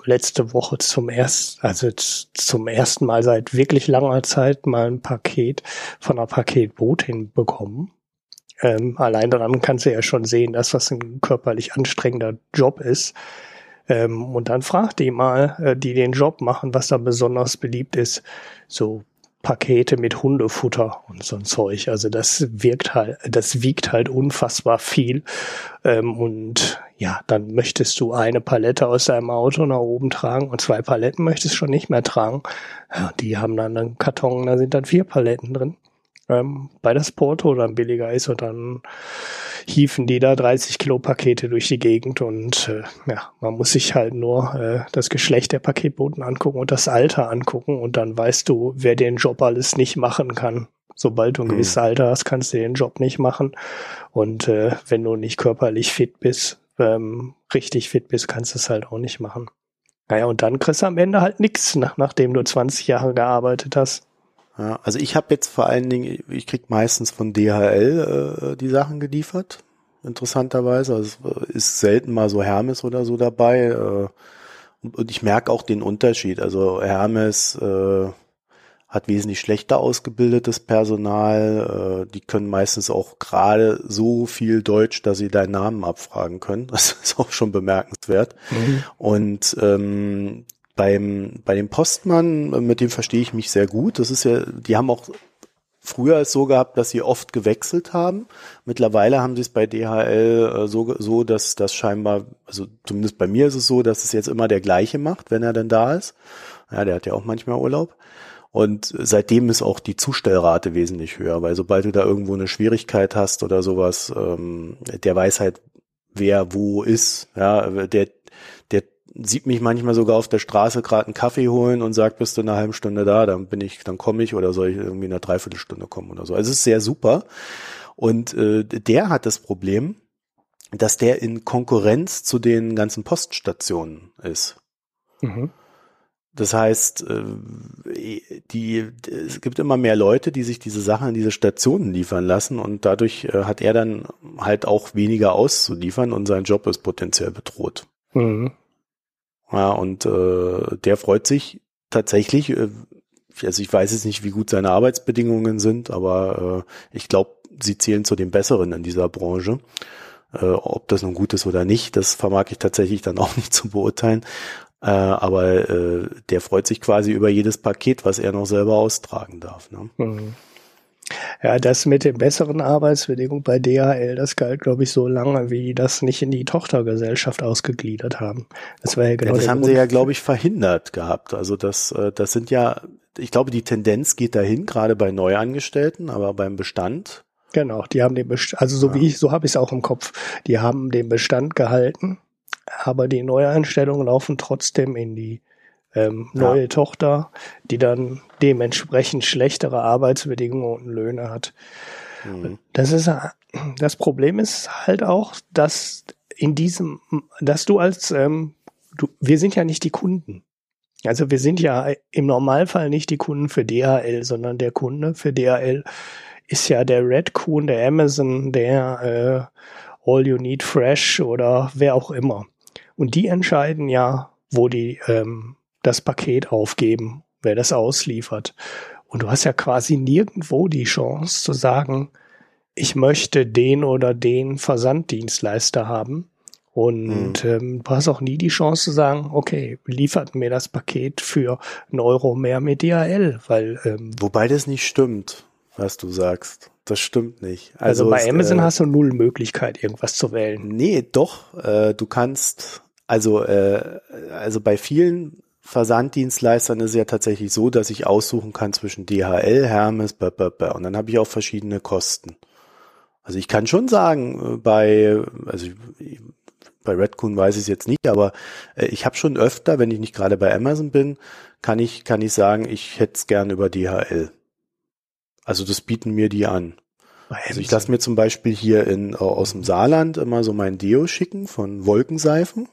letzte Woche zum ersten, also zum ersten Mal seit wirklich langer Zeit mal ein Paket von einer Paketbotin bekommen. Ähm, allein daran kannst du ja schon sehen, dass das ein körperlich anstrengender Job ist. Ähm, und dann fragt die mal, äh, die den Job machen, was da besonders beliebt ist. So Pakete mit Hundefutter und so ein Zeug. Also das wirkt halt, das wiegt halt unfassbar viel. Ähm, und ja, dann möchtest du eine Palette aus deinem Auto nach oben tragen und zwei Paletten möchtest schon nicht mehr tragen. Ja, die haben dann einen Karton, da sind dann vier Paletten drin ähm, weil das Porto dann billiger ist und dann hiefen die da 30 Kilo Pakete durch die Gegend und äh, ja, man muss sich halt nur äh, das Geschlecht der Paketboten angucken und das Alter angucken und dann weißt du, wer den Job alles nicht machen kann. Sobald du ein hm. gewisses Alter hast, kannst du den Job nicht machen und äh, wenn du nicht körperlich fit bist, ähm, richtig fit bist, kannst du es halt auch nicht machen. Naja, und dann kriegst du am Ende halt nichts, nach, nachdem du 20 Jahre gearbeitet hast. Ja, also ich habe jetzt vor allen Dingen, ich krieg meistens von DHL äh, die Sachen geliefert, interessanterweise. Also es ist selten mal so Hermes oder so dabei. Äh, und, und, ich merke auch den Unterschied. Also Hermes äh, hat wesentlich schlechter ausgebildetes Personal. Äh, die können meistens auch gerade so viel Deutsch, dass sie deinen Namen abfragen können. Das ist auch schon bemerkenswert. Mhm. Und ähm, beim, bei dem Postmann, mit dem verstehe ich mich sehr gut. Das ist ja, die haben auch früher es so gehabt, dass sie oft gewechselt haben. Mittlerweile haben sie es bei DHL äh, so, so, dass das scheinbar, also zumindest bei mir ist es so, dass es jetzt immer der gleiche macht, wenn er denn da ist. Ja, der hat ja auch manchmal Urlaub. Und seitdem ist auch die Zustellrate wesentlich höher, weil sobald du da irgendwo eine Schwierigkeit hast oder sowas, ähm, der weiß halt, wer wo ist. Ja, der sieht mich manchmal sogar auf der Straße gerade einen Kaffee holen und sagt, bist du in einer halben Stunde da, dann bin ich, dann komme ich oder soll ich irgendwie in einer Dreiviertelstunde kommen oder so. Also es ist sehr super. Und äh, der hat das Problem, dass der in Konkurrenz zu den ganzen Poststationen ist. Mhm. Das heißt, äh, die, es gibt immer mehr Leute, die sich diese Sachen an diese Stationen liefern lassen und dadurch äh, hat er dann halt auch weniger auszuliefern und sein Job ist potenziell bedroht. Mhm. Ja, und äh, der freut sich tatsächlich, äh, also ich weiß jetzt nicht, wie gut seine Arbeitsbedingungen sind, aber äh, ich glaube, sie zählen zu den Besseren in dieser Branche. Äh, ob das nun gut ist oder nicht, das vermag ich tatsächlich dann auch nicht zu beurteilen. Äh, aber äh, der freut sich quasi über jedes Paket, was er noch selber austragen darf. Ne? Mhm. Ja, das mit den besseren Arbeitsbedingungen bei DHL, das galt, glaube ich, so lange, wie das nicht in die Tochtergesellschaft ausgegliedert haben. Das war ja genau. Ja, das haben Grund. sie ja, glaube ich, verhindert gehabt. Also das, äh, das sind ja, ich glaube, die Tendenz geht dahin, gerade bei Neuangestellten, aber beim Bestand. Genau, die haben den Bestand, also so ja. wie ich, so habe ich es auch im Kopf. Die haben den Bestand gehalten, aber die Neueinstellungen laufen trotzdem in die ähm, neue ja. Tochter, die dann dementsprechend schlechtere Arbeitsbedingungen und Löhne hat. Mhm. Das ist das Problem ist halt auch, dass in diesem, dass du als ähm, du, wir sind ja nicht die Kunden. Also wir sind ja im Normalfall nicht die Kunden für DHL, sondern der Kunde für DHL ist ja der Redcoon, der Amazon, der äh, All You Need Fresh oder wer auch immer. Und die entscheiden ja, wo die ähm, das Paket aufgeben, wer das ausliefert. Und du hast ja quasi nirgendwo die Chance zu sagen, ich möchte den oder den Versanddienstleister haben. Und mhm. ähm, du hast auch nie die Chance zu sagen, okay, liefert mir das Paket für einen Euro mehr mit DHL, weil ähm, wobei das nicht stimmt, was du sagst. Das stimmt nicht. Also, also bei Amazon äh, hast du null Möglichkeit, irgendwas zu wählen. Nee, doch. Äh, du kannst also äh, also bei vielen Versanddienstleistern ist es ja tatsächlich so, dass ich aussuchen kann zwischen DHL, Hermes, b -b -b und dann habe ich auch verschiedene Kosten. Also ich kann schon sagen, äh, bei, also bei Redcoon weiß ich es jetzt nicht, aber äh, ich habe schon öfter, wenn ich nicht gerade bei Amazon bin, kann ich, kann ich sagen, ich hätte es gern über DHL. Also das bieten mir die an. Also ich lasse mir zum Beispiel hier in, aus dem Saarland immer so mein Deo schicken von Wolkenseifen.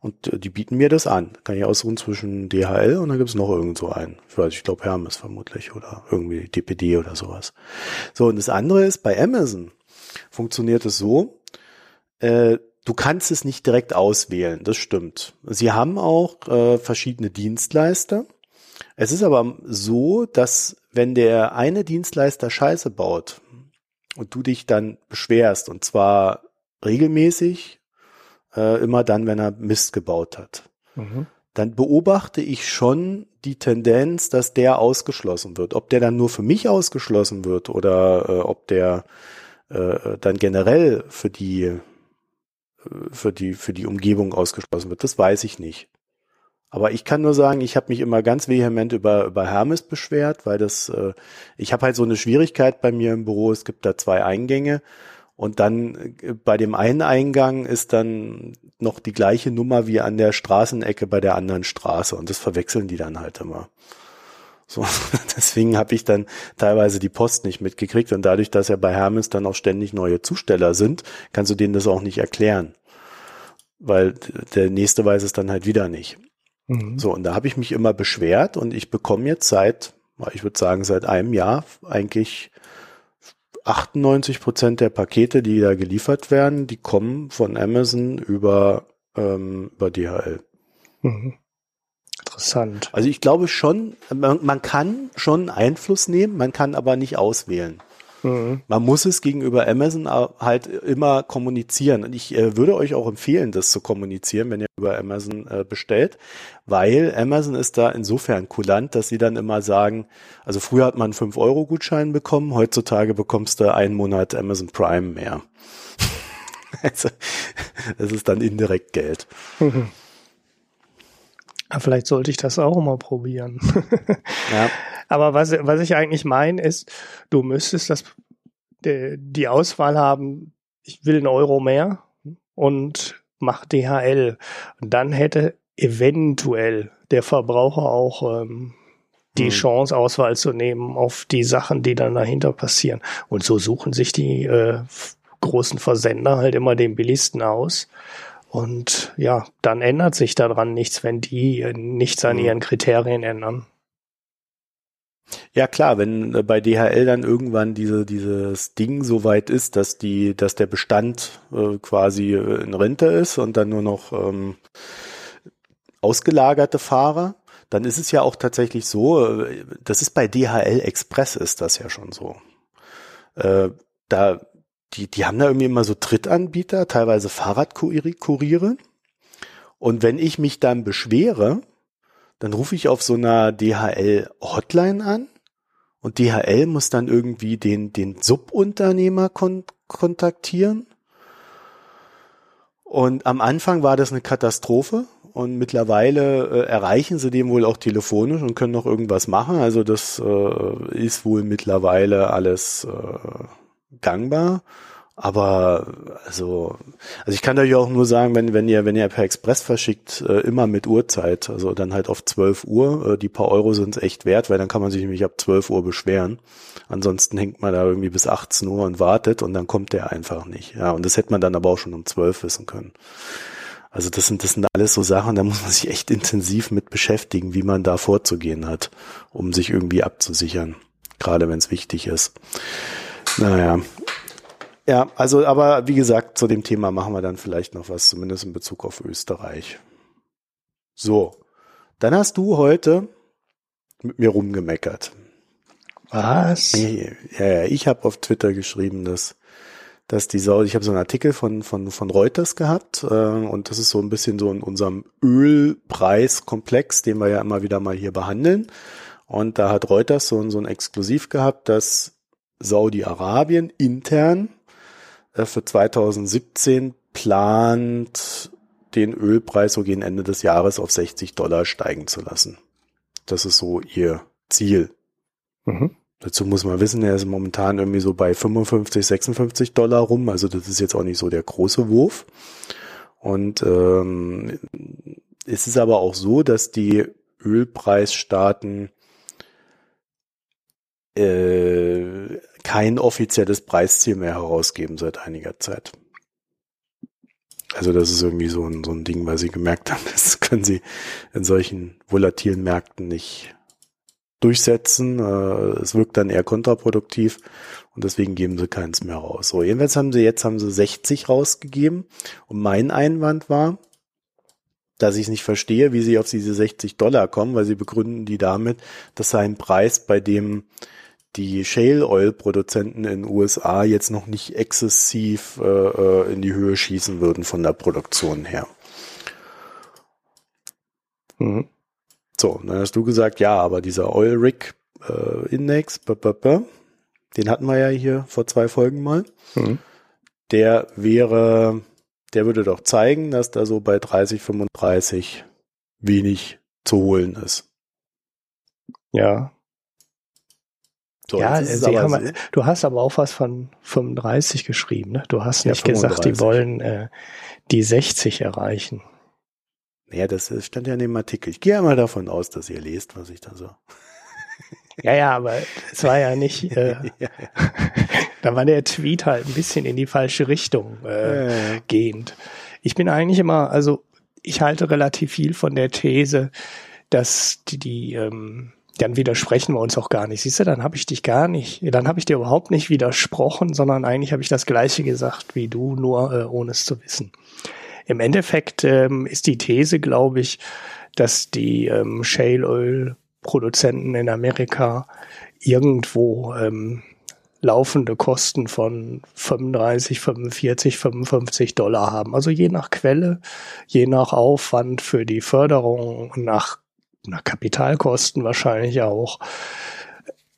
Und äh, die bieten mir das an. Kann ich aussuchen zwischen DHL und dann gibt es noch irgend so einen. Ich weiß, ich glaube Hermes vermutlich oder irgendwie DPD oder sowas. So, und das andere ist, bei Amazon funktioniert es so, äh, du kannst es nicht direkt auswählen, das stimmt. Sie haben auch äh, verschiedene Dienstleister. Es ist aber so, dass wenn der eine Dienstleister Scheiße baut und du dich dann beschwerst, und zwar regelmäßig, äh, immer dann, wenn er Mist gebaut hat. Mhm. Dann beobachte ich schon die Tendenz, dass der ausgeschlossen wird. Ob der dann nur für mich ausgeschlossen wird oder äh, ob der äh, dann generell für die äh, für die für die Umgebung ausgeschlossen wird, das weiß ich nicht. Aber ich kann nur sagen, ich habe mich immer ganz vehement über über Hermes beschwert, weil das äh, ich habe halt so eine Schwierigkeit bei mir im Büro. Es gibt da zwei Eingänge und dann äh, bei dem einen Eingang ist dann noch die gleiche Nummer wie an der Straßenecke bei der anderen Straße. Und das verwechseln die dann halt immer. So, deswegen habe ich dann teilweise die Post nicht mitgekriegt. Und dadurch, dass ja bei Hermes dann auch ständig neue Zusteller sind, kannst du denen das auch nicht erklären. Weil der nächste weiß es dann halt wieder nicht. Mhm. So, und da habe ich mich immer beschwert und ich bekomme jetzt seit, ich würde sagen, seit einem Jahr eigentlich 98 Prozent der Pakete, die da geliefert werden, die kommen von Amazon über, ähm, über DHL. Mhm. Interessant. Also ich glaube schon, man, man kann schon Einfluss nehmen, man kann aber nicht auswählen. Mhm. Man muss es gegenüber Amazon halt immer kommunizieren. Und ich äh, würde euch auch empfehlen, das zu kommunizieren, wenn ihr über Amazon äh, bestellt, weil Amazon ist da insofern kulant, dass sie dann immer sagen, also früher hat man 5-Euro-Gutschein bekommen, heutzutage bekommst du einen Monat Amazon Prime mehr. also, das ist dann indirekt Geld. Mhm. Vielleicht sollte ich das auch mal probieren. ja. Aber was, was ich eigentlich meine, ist, du müsstest das, die, die Auswahl haben, ich will einen Euro mehr und mach DHL. Und dann hätte eventuell der Verbraucher auch ähm, die hm. Chance, Auswahl zu nehmen auf die Sachen, die dann dahinter passieren. Und so suchen sich die äh, großen Versender halt immer den billigsten aus. Und ja, dann ändert sich daran nichts, wenn die nichts an hm. ihren Kriterien ändern. Ja klar, wenn äh, bei DHL dann irgendwann diese, dieses Ding so weit ist, dass die, dass der Bestand äh, quasi äh, in Rente ist und dann nur noch ähm, ausgelagerte Fahrer, dann ist es ja auch tatsächlich so, äh, das ist bei DHL Express ist das ja schon so. Äh, da, die, die haben da irgendwie immer so Drittanbieter, teilweise Fahrradkuriere. Und wenn ich mich dann beschwere, dann rufe ich auf so einer DHL-Hotline an und DHL muss dann irgendwie den, den Subunternehmer kon kontaktieren. Und am Anfang war das eine Katastrophe und mittlerweile äh, erreichen sie den wohl auch telefonisch und können noch irgendwas machen. Also das äh, ist wohl mittlerweile alles äh, gangbar. Aber also, also ich kann euch auch nur sagen, wenn, wenn ihr, wenn ihr per Express verschickt, äh, immer mit Uhrzeit, also dann halt auf 12 Uhr, äh, die paar Euro sind echt wert, weil dann kann man sich nämlich ab 12 Uhr beschweren. Ansonsten hängt man da irgendwie bis 18 Uhr und wartet und dann kommt der einfach nicht. Ja, und das hätte man dann aber auch schon um 12 wissen können. Also das sind, das sind alles so Sachen, da muss man sich echt intensiv mit beschäftigen, wie man da vorzugehen hat, um sich irgendwie abzusichern. Gerade wenn es wichtig ist. Naja, ja, also, aber wie gesagt, zu dem Thema machen wir dann vielleicht noch was, zumindest in Bezug auf Österreich. So, dann hast du heute mit mir rumgemeckert. Was? Ja, ja, ich habe auf Twitter geschrieben, dass, dass die Sau, ich habe so einen Artikel von, von, von Reuters gehabt äh, und das ist so ein bisschen so in unserem Ölpreiskomplex, den wir ja immer wieder mal hier behandeln. Und da hat Reuters so, so ein Exklusiv gehabt, dass Saudi-Arabien intern für 2017 plant, den Ölpreis so gegen Ende des Jahres auf 60 Dollar steigen zu lassen. Das ist so ihr Ziel. Mhm. Dazu muss man wissen, er ist momentan irgendwie so bei 55, 56 Dollar rum. Also das ist jetzt auch nicht so der große Wurf. Und ähm, es ist aber auch so, dass die Ölpreisstaaten äh, kein offizielles Preisziel mehr herausgeben seit einiger Zeit. Also das ist irgendwie so ein, so ein Ding, weil sie gemerkt haben, das können sie in solchen volatilen Märkten nicht durchsetzen. Äh, es wirkt dann eher kontraproduktiv und deswegen geben sie keins mehr raus. So, jedenfalls haben sie jetzt haben sie 60 rausgegeben und mein Einwand war, dass ich es nicht verstehe, wie sie auf diese 60 Dollar kommen, weil sie begründen die damit, dass sei ein Preis, bei dem die Shale Oil Produzenten in den USA jetzt noch nicht exzessiv äh, äh, in die Höhe schießen würden von der Produktion her. Mhm. So, dann hast du gesagt, ja, aber dieser Oil Rig äh, Index, den hatten wir ja hier vor zwei Folgen mal. Mhm. Der wäre, der würde doch zeigen, dass da so bei 30, 35 wenig zu holen ist. Ja, so, ja, haben, du hast aber auch was von 35 geschrieben. Ne? Du hast nicht ja, gesagt, die wollen äh, die 60 erreichen. Naja, das stand ja in dem Artikel. Ich gehe ja mal davon aus, dass ihr lest, was ich da so. Ja, ja, aber es war ja nicht. Äh, ja, da war der Tweet halt ein bisschen in die falsche Richtung äh, gehend. Ich bin eigentlich immer, also ich halte relativ viel von der These, dass die, die ähm, dann widersprechen wir uns auch gar nicht. Siehst du, dann habe ich dich gar nicht, dann habe ich dir überhaupt nicht widersprochen, sondern eigentlich habe ich das Gleiche gesagt wie du, nur äh, ohne es zu wissen. Im Endeffekt ähm, ist die These, glaube ich, dass die ähm, Shale Oil Produzenten in Amerika irgendwo ähm, laufende Kosten von 35, 45, 55 Dollar haben. Also je nach Quelle, je nach Aufwand für die Förderung, nach nach Kapitalkosten wahrscheinlich auch.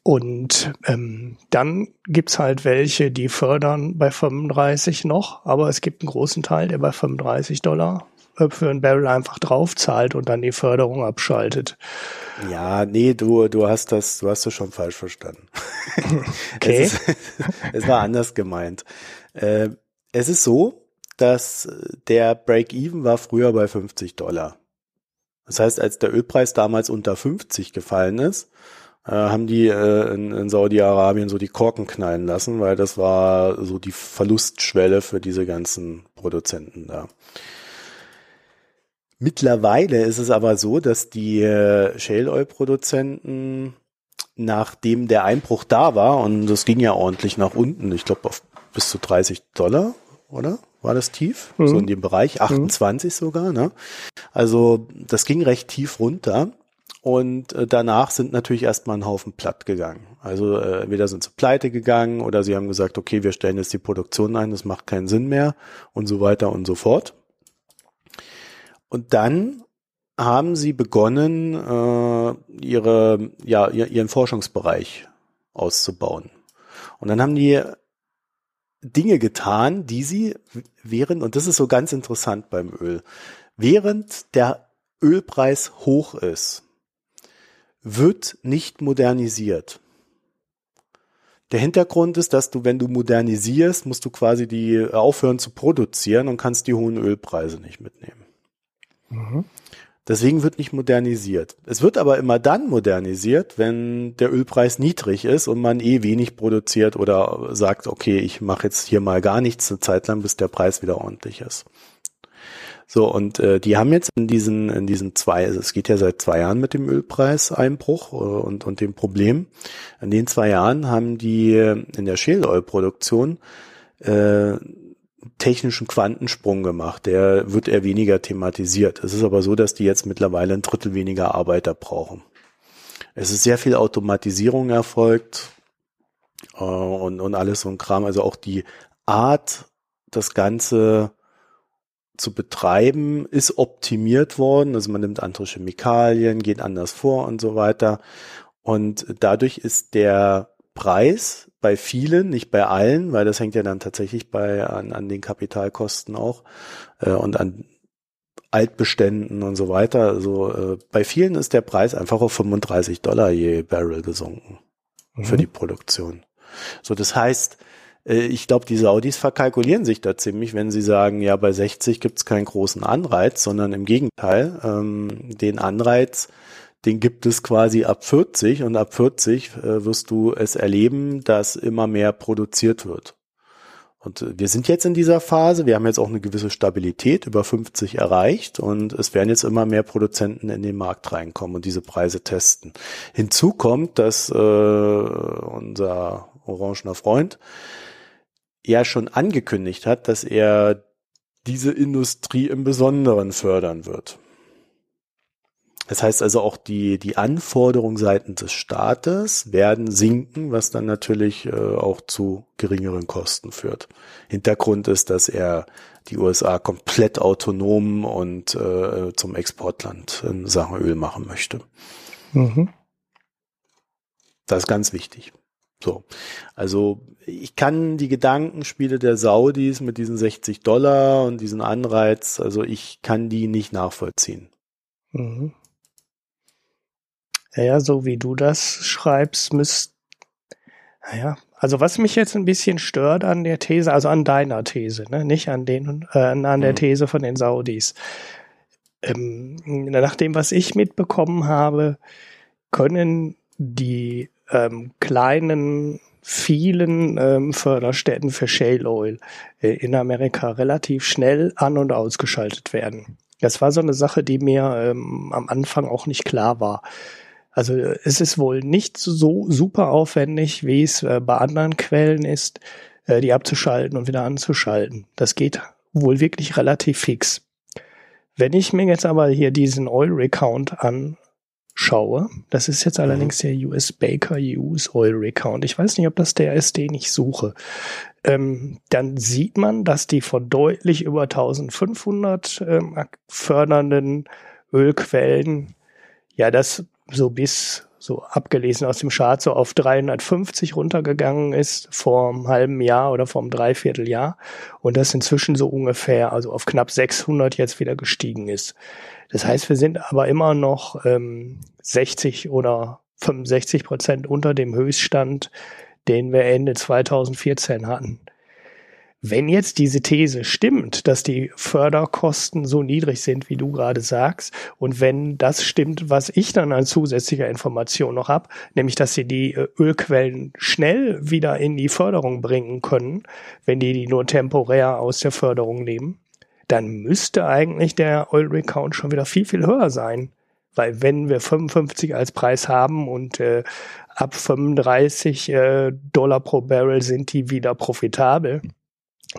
Und ähm, dann gibt's halt welche, die fördern bei 35 noch, aber es gibt einen großen Teil, der bei 35 Dollar äh, für ein Barrel einfach draufzahlt und dann die Förderung abschaltet. Ja, nee, du, du hast das, du hast das schon falsch verstanden. Okay. es, ist, es war anders gemeint. Äh, es ist so, dass der Break-Even war früher bei 50 Dollar. Das heißt, als der Ölpreis damals unter 50 gefallen ist, äh, haben die äh, in, in Saudi-Arabien so die Korken knallen lassen, weil das war so die Verlustschwelle für diese ganzen Produzenten da. Mittlerweile ist es aber so, dass die äh, Shale Oil Produzenten, nachdem der Einbruch da war, und das ging ja ordentlich nach unten, ich glaube auf bis zu 30 Dollar, oder? War das tief, mhm. so in dem Bereich, 28 mhm. sogar. Ne? Also das ging recht tief runter. Und äh, danach sind natürlich erstmal ein Haufen platt gegangen. Also äh, entweder sind sie pleite gegangen oder sie haben gesagt, okay, wir stellen jetzt die Produktion ein, das macht keinen Sinn mehr und so weiter und so fort. Und dann haben sie begonnen, äh, ihre, ja, ihren Forschungsbereich auszubauen. Und dann haben die Dinge getan, die sie während, und das ist so ganz interessant beim Öl, während der Ölpreis hoch ist, wird nicht modernisiert. Der Hintergrund ist, dass du, wenn du modernisierst, musst du quasi die aufhören zu produzieren und kannst die hohen Ölpreise nicht mitnehmen. Mhm. Deswegen wird nicht modernisiert. Es wird aber immer dann modernisiert, wenn der Ölpreis niedrig ist und man eh wenig produziert oder sagt, okay, ich mache jetzt hier mal gar nichts eine Zeit lang, bis der Preis wieder ordentlich ist. So, und äh, die haben jetzt in diesen, in diesen zwei, also es geht ja seit zwei Jahren mit dem Ölpreiseinbruch äh, und, und dem Problem. In den zwei Jahren haben die in der Shale Oil Produktion äh, technischen Quantensprung gemacht. Der wird eher weniger thematisiert. Es ist aber so, dass die jetzt mittlerweile ein Drittel weniger Arbeiter brauchen. Es ist sehr viel Automatisierung erfolgt äh, und, und alles so ein Kram. Also auch die Art, das Ganze zu betreiben, ist optimiert worden. Also man nimmt andere Chemikalien, geht anders vor und so weiter. Und dadurch ist der Preis bei vielen, nicht bei allen, weil das hängt ja dann tatsächlich bei an, an den Kapitalkosten auch äh, und an Altbeständen und so weiter. Also äh, bei vielen ist der Preis einfach auf 35 Dollar je Barrel gesunken mhm. für die Produktion. So, das heißt, äh, ich glaube, die Saudis verkalkulieren sich da ziemlich, wenn sie sagen, ja, bei 60 gibt es keinen großen Anreiz, sondern im Gegenteil, ähm, den Anreiz, den gibt es quasi ab 40 und ab 40 äh, wirst du es erleben, dass immer mehr produziert wird. Und äh, wir sind jetzt in dieser Phase, wir haben jetzt auch eine gewisse Stabilität über 50 erreicht und es werden jetzt immer mehr Produzenten in den Markt reinkommen und diese Preise testen. Hinzu kommt, dass äh, unser orangener Freund ja schon angekündigt hat, dass er diese Industrie im Besonderen fördern wird. Das heißt also auch die, die Anforderungen seitens des Staates werden sinken, was dann natürlich äh, auch zu geringeren Kosten führt. Hintergrund ist, dass er die USA komplett autonom und äh, zum Exportland in Sachen Öl machen möchte. Mhm. Das ist ganz wichtig. So. Also ich kann die Gedankenspiele der Saudis mit diesen 60 Dollar und diesen Anreiz, also ich kann die nicht nachvollziehen. Mhm. Ja, so wie du das schreibst, müsst, naja, also was mich jetzt ein bisschen stört an der These, also an deiner These, ne, nicht an den, äh, an der mhm. These von den Saudis. Ähm, nach dem, was ich mitbekommen habe, können die ähm, kleinen vielen ähm, Förderstätten für Shale Oil äh, in Amerika relativ schnell an- und ausgeschaltet werden. Das war so eine Sache, die mir ähm, am Anfang auch nicht klar war. Also es ist wohl nicht so super aufwendig, wie es äh, bei anderen Quellen ist, äh, die abzuschalten und wieder anzuschalten. Das geht wohl wirklich relativ fix. Wenn ich mir jetzt aber hier diesen Oil Recount anschaue, das ist jetzt allerdings der US Baker Use Oil Recount. Ich weiß nicht, ob das der ist, den ich suche. Ähm, dann sieht man, dass die von deutlich über 1500 ähm, fördernden Ölquellen ja das so bis so abgelesen aus dem Chart so auf 350 runtergegangen ist vor einem halben Jahr oder vor einem Dreivierteljahr und das inzwischen so ungefähr also auf knapp 600 jetzt wieder gestiegen ist. Das heißt, wir sind aber immer noch ähm, 60 oder 65 Prozent unter dem Höchststand, den wir Ende 2014 hatten. Wenn jetzt diese These stimmt, dass die Förderkosten so niedrig sind, wie du gerade sagst, und wenn das stimmt, was ich dann an zusätzlicher Information noch habe, nämlich dass sie die äh, Ölquellen schnell wieder in die Förderung bringen können, wenn die die nur temporär aus der Förderung nehmen, dann müsste eigentlich der Oil Recount schon wieder viel, viel höher sein. Weil wenn wir 55 als Preis haben und äh, ab 35 äh, Dollar pro Barrel sind die wieder profitabel,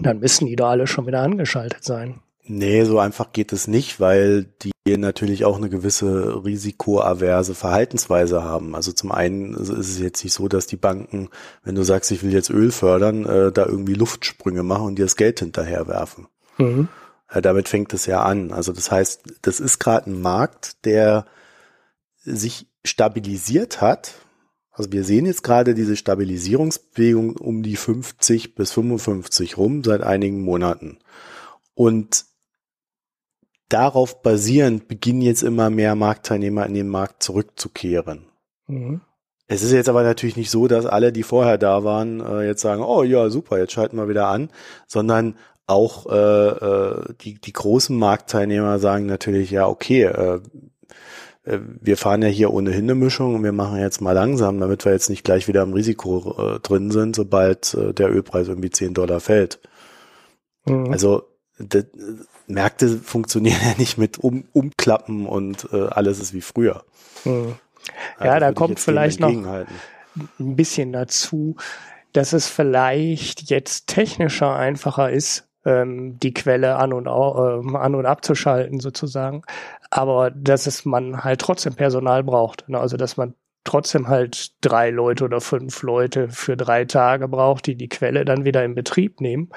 dann müssen die da alle schon wieder angeschaltet sein. Nee, so einfach geht es nicht, weil die natürlich auch eine gewisse risikoaverse Verhaltensweise haben. Also zum einen ist es jetzt nicht so, dass die Banken, wenn du sagst, ich will jetzt Öl fördern, äh, da irgendwie Luftsprünge machen und dir das Geld hinterherwerfen. Mhm. Äh, damit fängt es ja an. Also das heißt, das ist gerade ein Markt, der sich stabilisiert hat, also wir sehen jetzt gerade diese Stabilisierungsbewegung um die 50 bis 55 rum seit einigen Monaten. Und darauf basierend beginnen jetzt immer mehr Marktteilnehmer in den Markt zurückzukehren. Mhm. Es ist jetzt aber natürlich nicht so, dass alle, die vorher da waren, äh, jetzt sagen, oh ja, super, jetzt schalten wir wieder an, sondern auch äh, äh, die, die großen Marktteilnehmer sagen natürlich, ja, okay, äh, äh, wir fahren ja hier ohnehin eine Mischung und wir machen jetzt mal langsam, damit wir jetzt nicht gleich wieder im Risiko äh, drin sind, sobald äh, der Ölpreis irgendwie 10 Dollar fällt. Mhm. Also das, Märkte funktionieren ja nicht mit um, Umklappen und äh, alles ist wie früher. Mhm. Ja, also da kommt vielleicht noch ein bisschen dazu, dass es vielleicht jetzt technischer einfacher ist, ähm, die Quelle an und, äh, an und abzuschalten sozusagen, aber dass es man halt trotzdem Personal braucht. Ne? Also dass man trotzdem halt drei Leute oder fünf Leute für drei Tage braucht, die die Quelle dann wieder in Betrieb nehmen.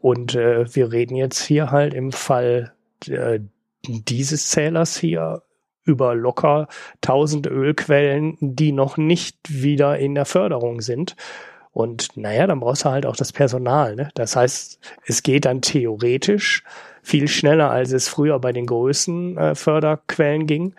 Und äh, wir reden jetzt hier halt im Fall äh, dieses Zählers hier über locker tausend Ölquellen, die noch nicht wieder in der Förderung sind. Und naja, dann brauchst du halt auch das Personal. Ne? Das heißt, es geht dann theoretisch viel schneller, als es früher bei den größten äh, Förderquellen ging.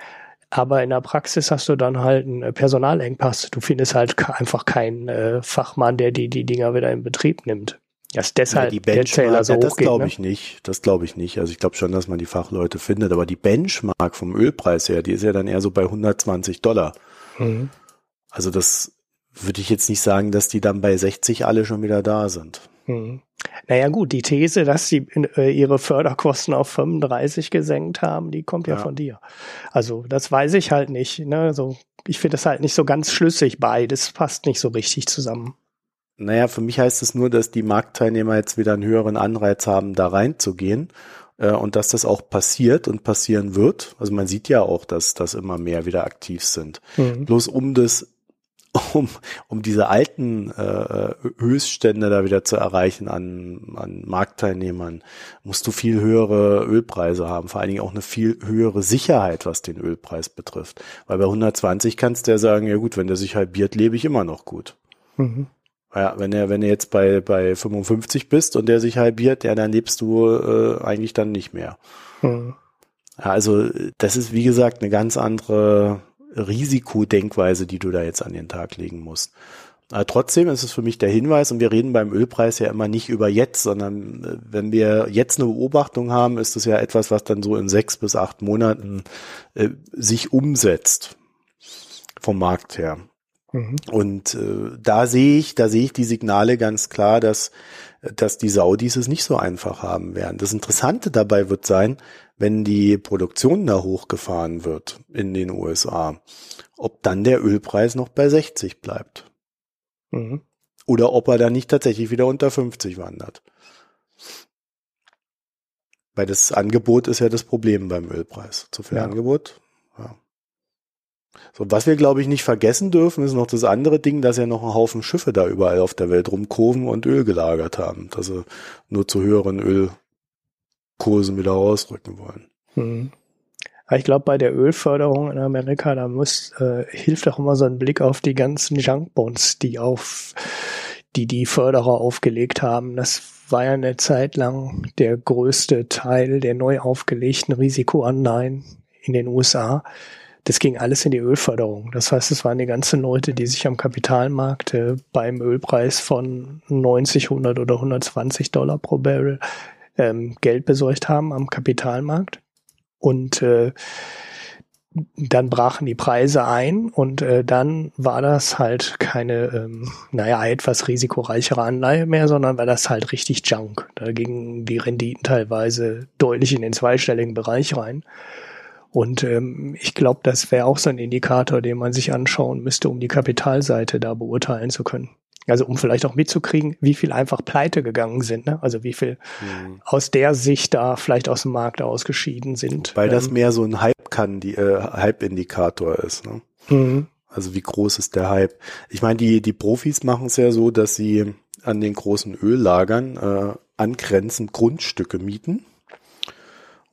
Aber in der Praxis hast du dann halt einen äh, Personalengpass. Du findest halt einfach keinen äh, Fachmann, der die, die Dinger wieder in Betrieb nimmt. Das ist deshalb ja, die der Zähler so ja, Das glaube ne? ich ne? nicht. Das glaube ich nicht. Also ich glaube schon, dass man die Fachleute findet. Aber die Benchmark vom Ölpreis her, die ist ja dann eher so bei 120 Dollar. Mhm. Also das würde ich jetzt nicht sagen, dass die dann bei 60 alle schon wieder da sind. Hm. Naja gut, die These, dass sie äh, ihre Förderkosten auf 35 gesenkt haben, die kommt ja, ja. von dir. Also das weiß ich halt nicht. Ne? So, ich finde das halt nicht so ganz schlüssig beides, passt nicht so richtig zusammen. Naja, für mich heißt es nur, dass die Marktteilnehmer jetzt wieder einen höheren Anreiz haben, da reinzugehen äh, und dass das auch passiert und passieren wird. Also man sieht ja auch, dass das immer mehr wieder aktiv sind. Mhm. Bloß um das um, um diese alten äh, Höchststände da wieder zu erreichen an, an Marktteilnehmern, musst du viel höhere Ölpreise haben, vor allen Dingen auch eine viel höhere Sicherheit, was den Ölpreis betrifft. Weil bei 120 kannst du ja sagen, ja gut, wenn der sich halbiert, lebe ich immer noch gut. Mhm. Ja, wenn er, wenn er jetzt bei, bei 55 bist und der sich halbiert, ja, dann lebst du äh, eigentlich dann nicht mehr. Mhm. Ja, also das ist, wie gesagt, eine ganz andere Risikodenkweise, die du da jetzt an den Tag legen musst. Aber trotzdem ist es für mich der Hinweis, und wir reden beim Ölpreis ja immer nicht über jetzt, sondern äh, wenn wir jetzt eine Beobachtung haben, ist es ja etwas, was dann so in sechs bis acht Monaten äh, sich umsetzt vom Markt her. Mhm. Und äh, da sehe ich, da sehe ich die Signale ganz klar, dass, dass die Saudis es nicht so einfach haben werden. Das Interessante dabei wird sein, wenn die Produktion da hochgefahren wird in den USA, ob dann der Ölpreis noch bei 60 bleibt. Mhm. Oder ob er dann nicht tatsächlich wieder unter 50 wandert. Weil das Angebot ist ja das Problem beim Ölpreis. Zu viel ja. Angebot. Ja. So, was wir, glaube ich, nicht vergessen dürfen, ist noch das andere Ding, dass ja noch ein Haufen Schiffe da überall auf der Welt rumkurven und Öl gelagert haben, dass sie nur zu höheren Öl Kursen wieder ausrücken wollen. Hm. Ich glaube, bei der Ölförderung in Amerika, da muss, äh, hilft auch immer so ein Blick auf die ganzen Junkbonds, die auf, die die Förderer aufgelegt haben. Das war ja eine Zeit lang der größte Teil der neu aufgelegten Risikoanleihen in den USA. Das ging alles in die Ölförderung. Das heißt, es waren die ganzen Leute, die sich am Kapitalmarkt äh, beim Ölpreis von 90, 100 oder 120 Dollar pro Barrel ähm, Geld besorgt haben am Kapitalmarkt. Und äh, dann brachen die Preise ein und äh, dann war das halt keine, ähm, naja, etwas risikoreichere Anleihe mehr, sondern war das halt richtig Junk. Da gingen die Renditen teilweise deutlich in den zweistelligen Bereich rein. Und ähm, ich glaube, das wäre auch so ein Indikator, den man sich anschauen müsste, um die Kapitalseite da beurteilen zu können. Also um vielleicht auch mitzukriegen, wie viel einfach pleite gegangen sind, ne? Also wie viel mhm. aus der Sicht da vielleicht aus dem Markt ausgeschieden sind. Weil ähm, das mehr so ein Hype kann, die äh, Hype-Indikator ist, ne? Mhm. Also wie groß ist der Hype? Ich meine, die, die Profis machen es ja so, dass sie an den großen Öllagern äh, angrenzend Grundstücke mieten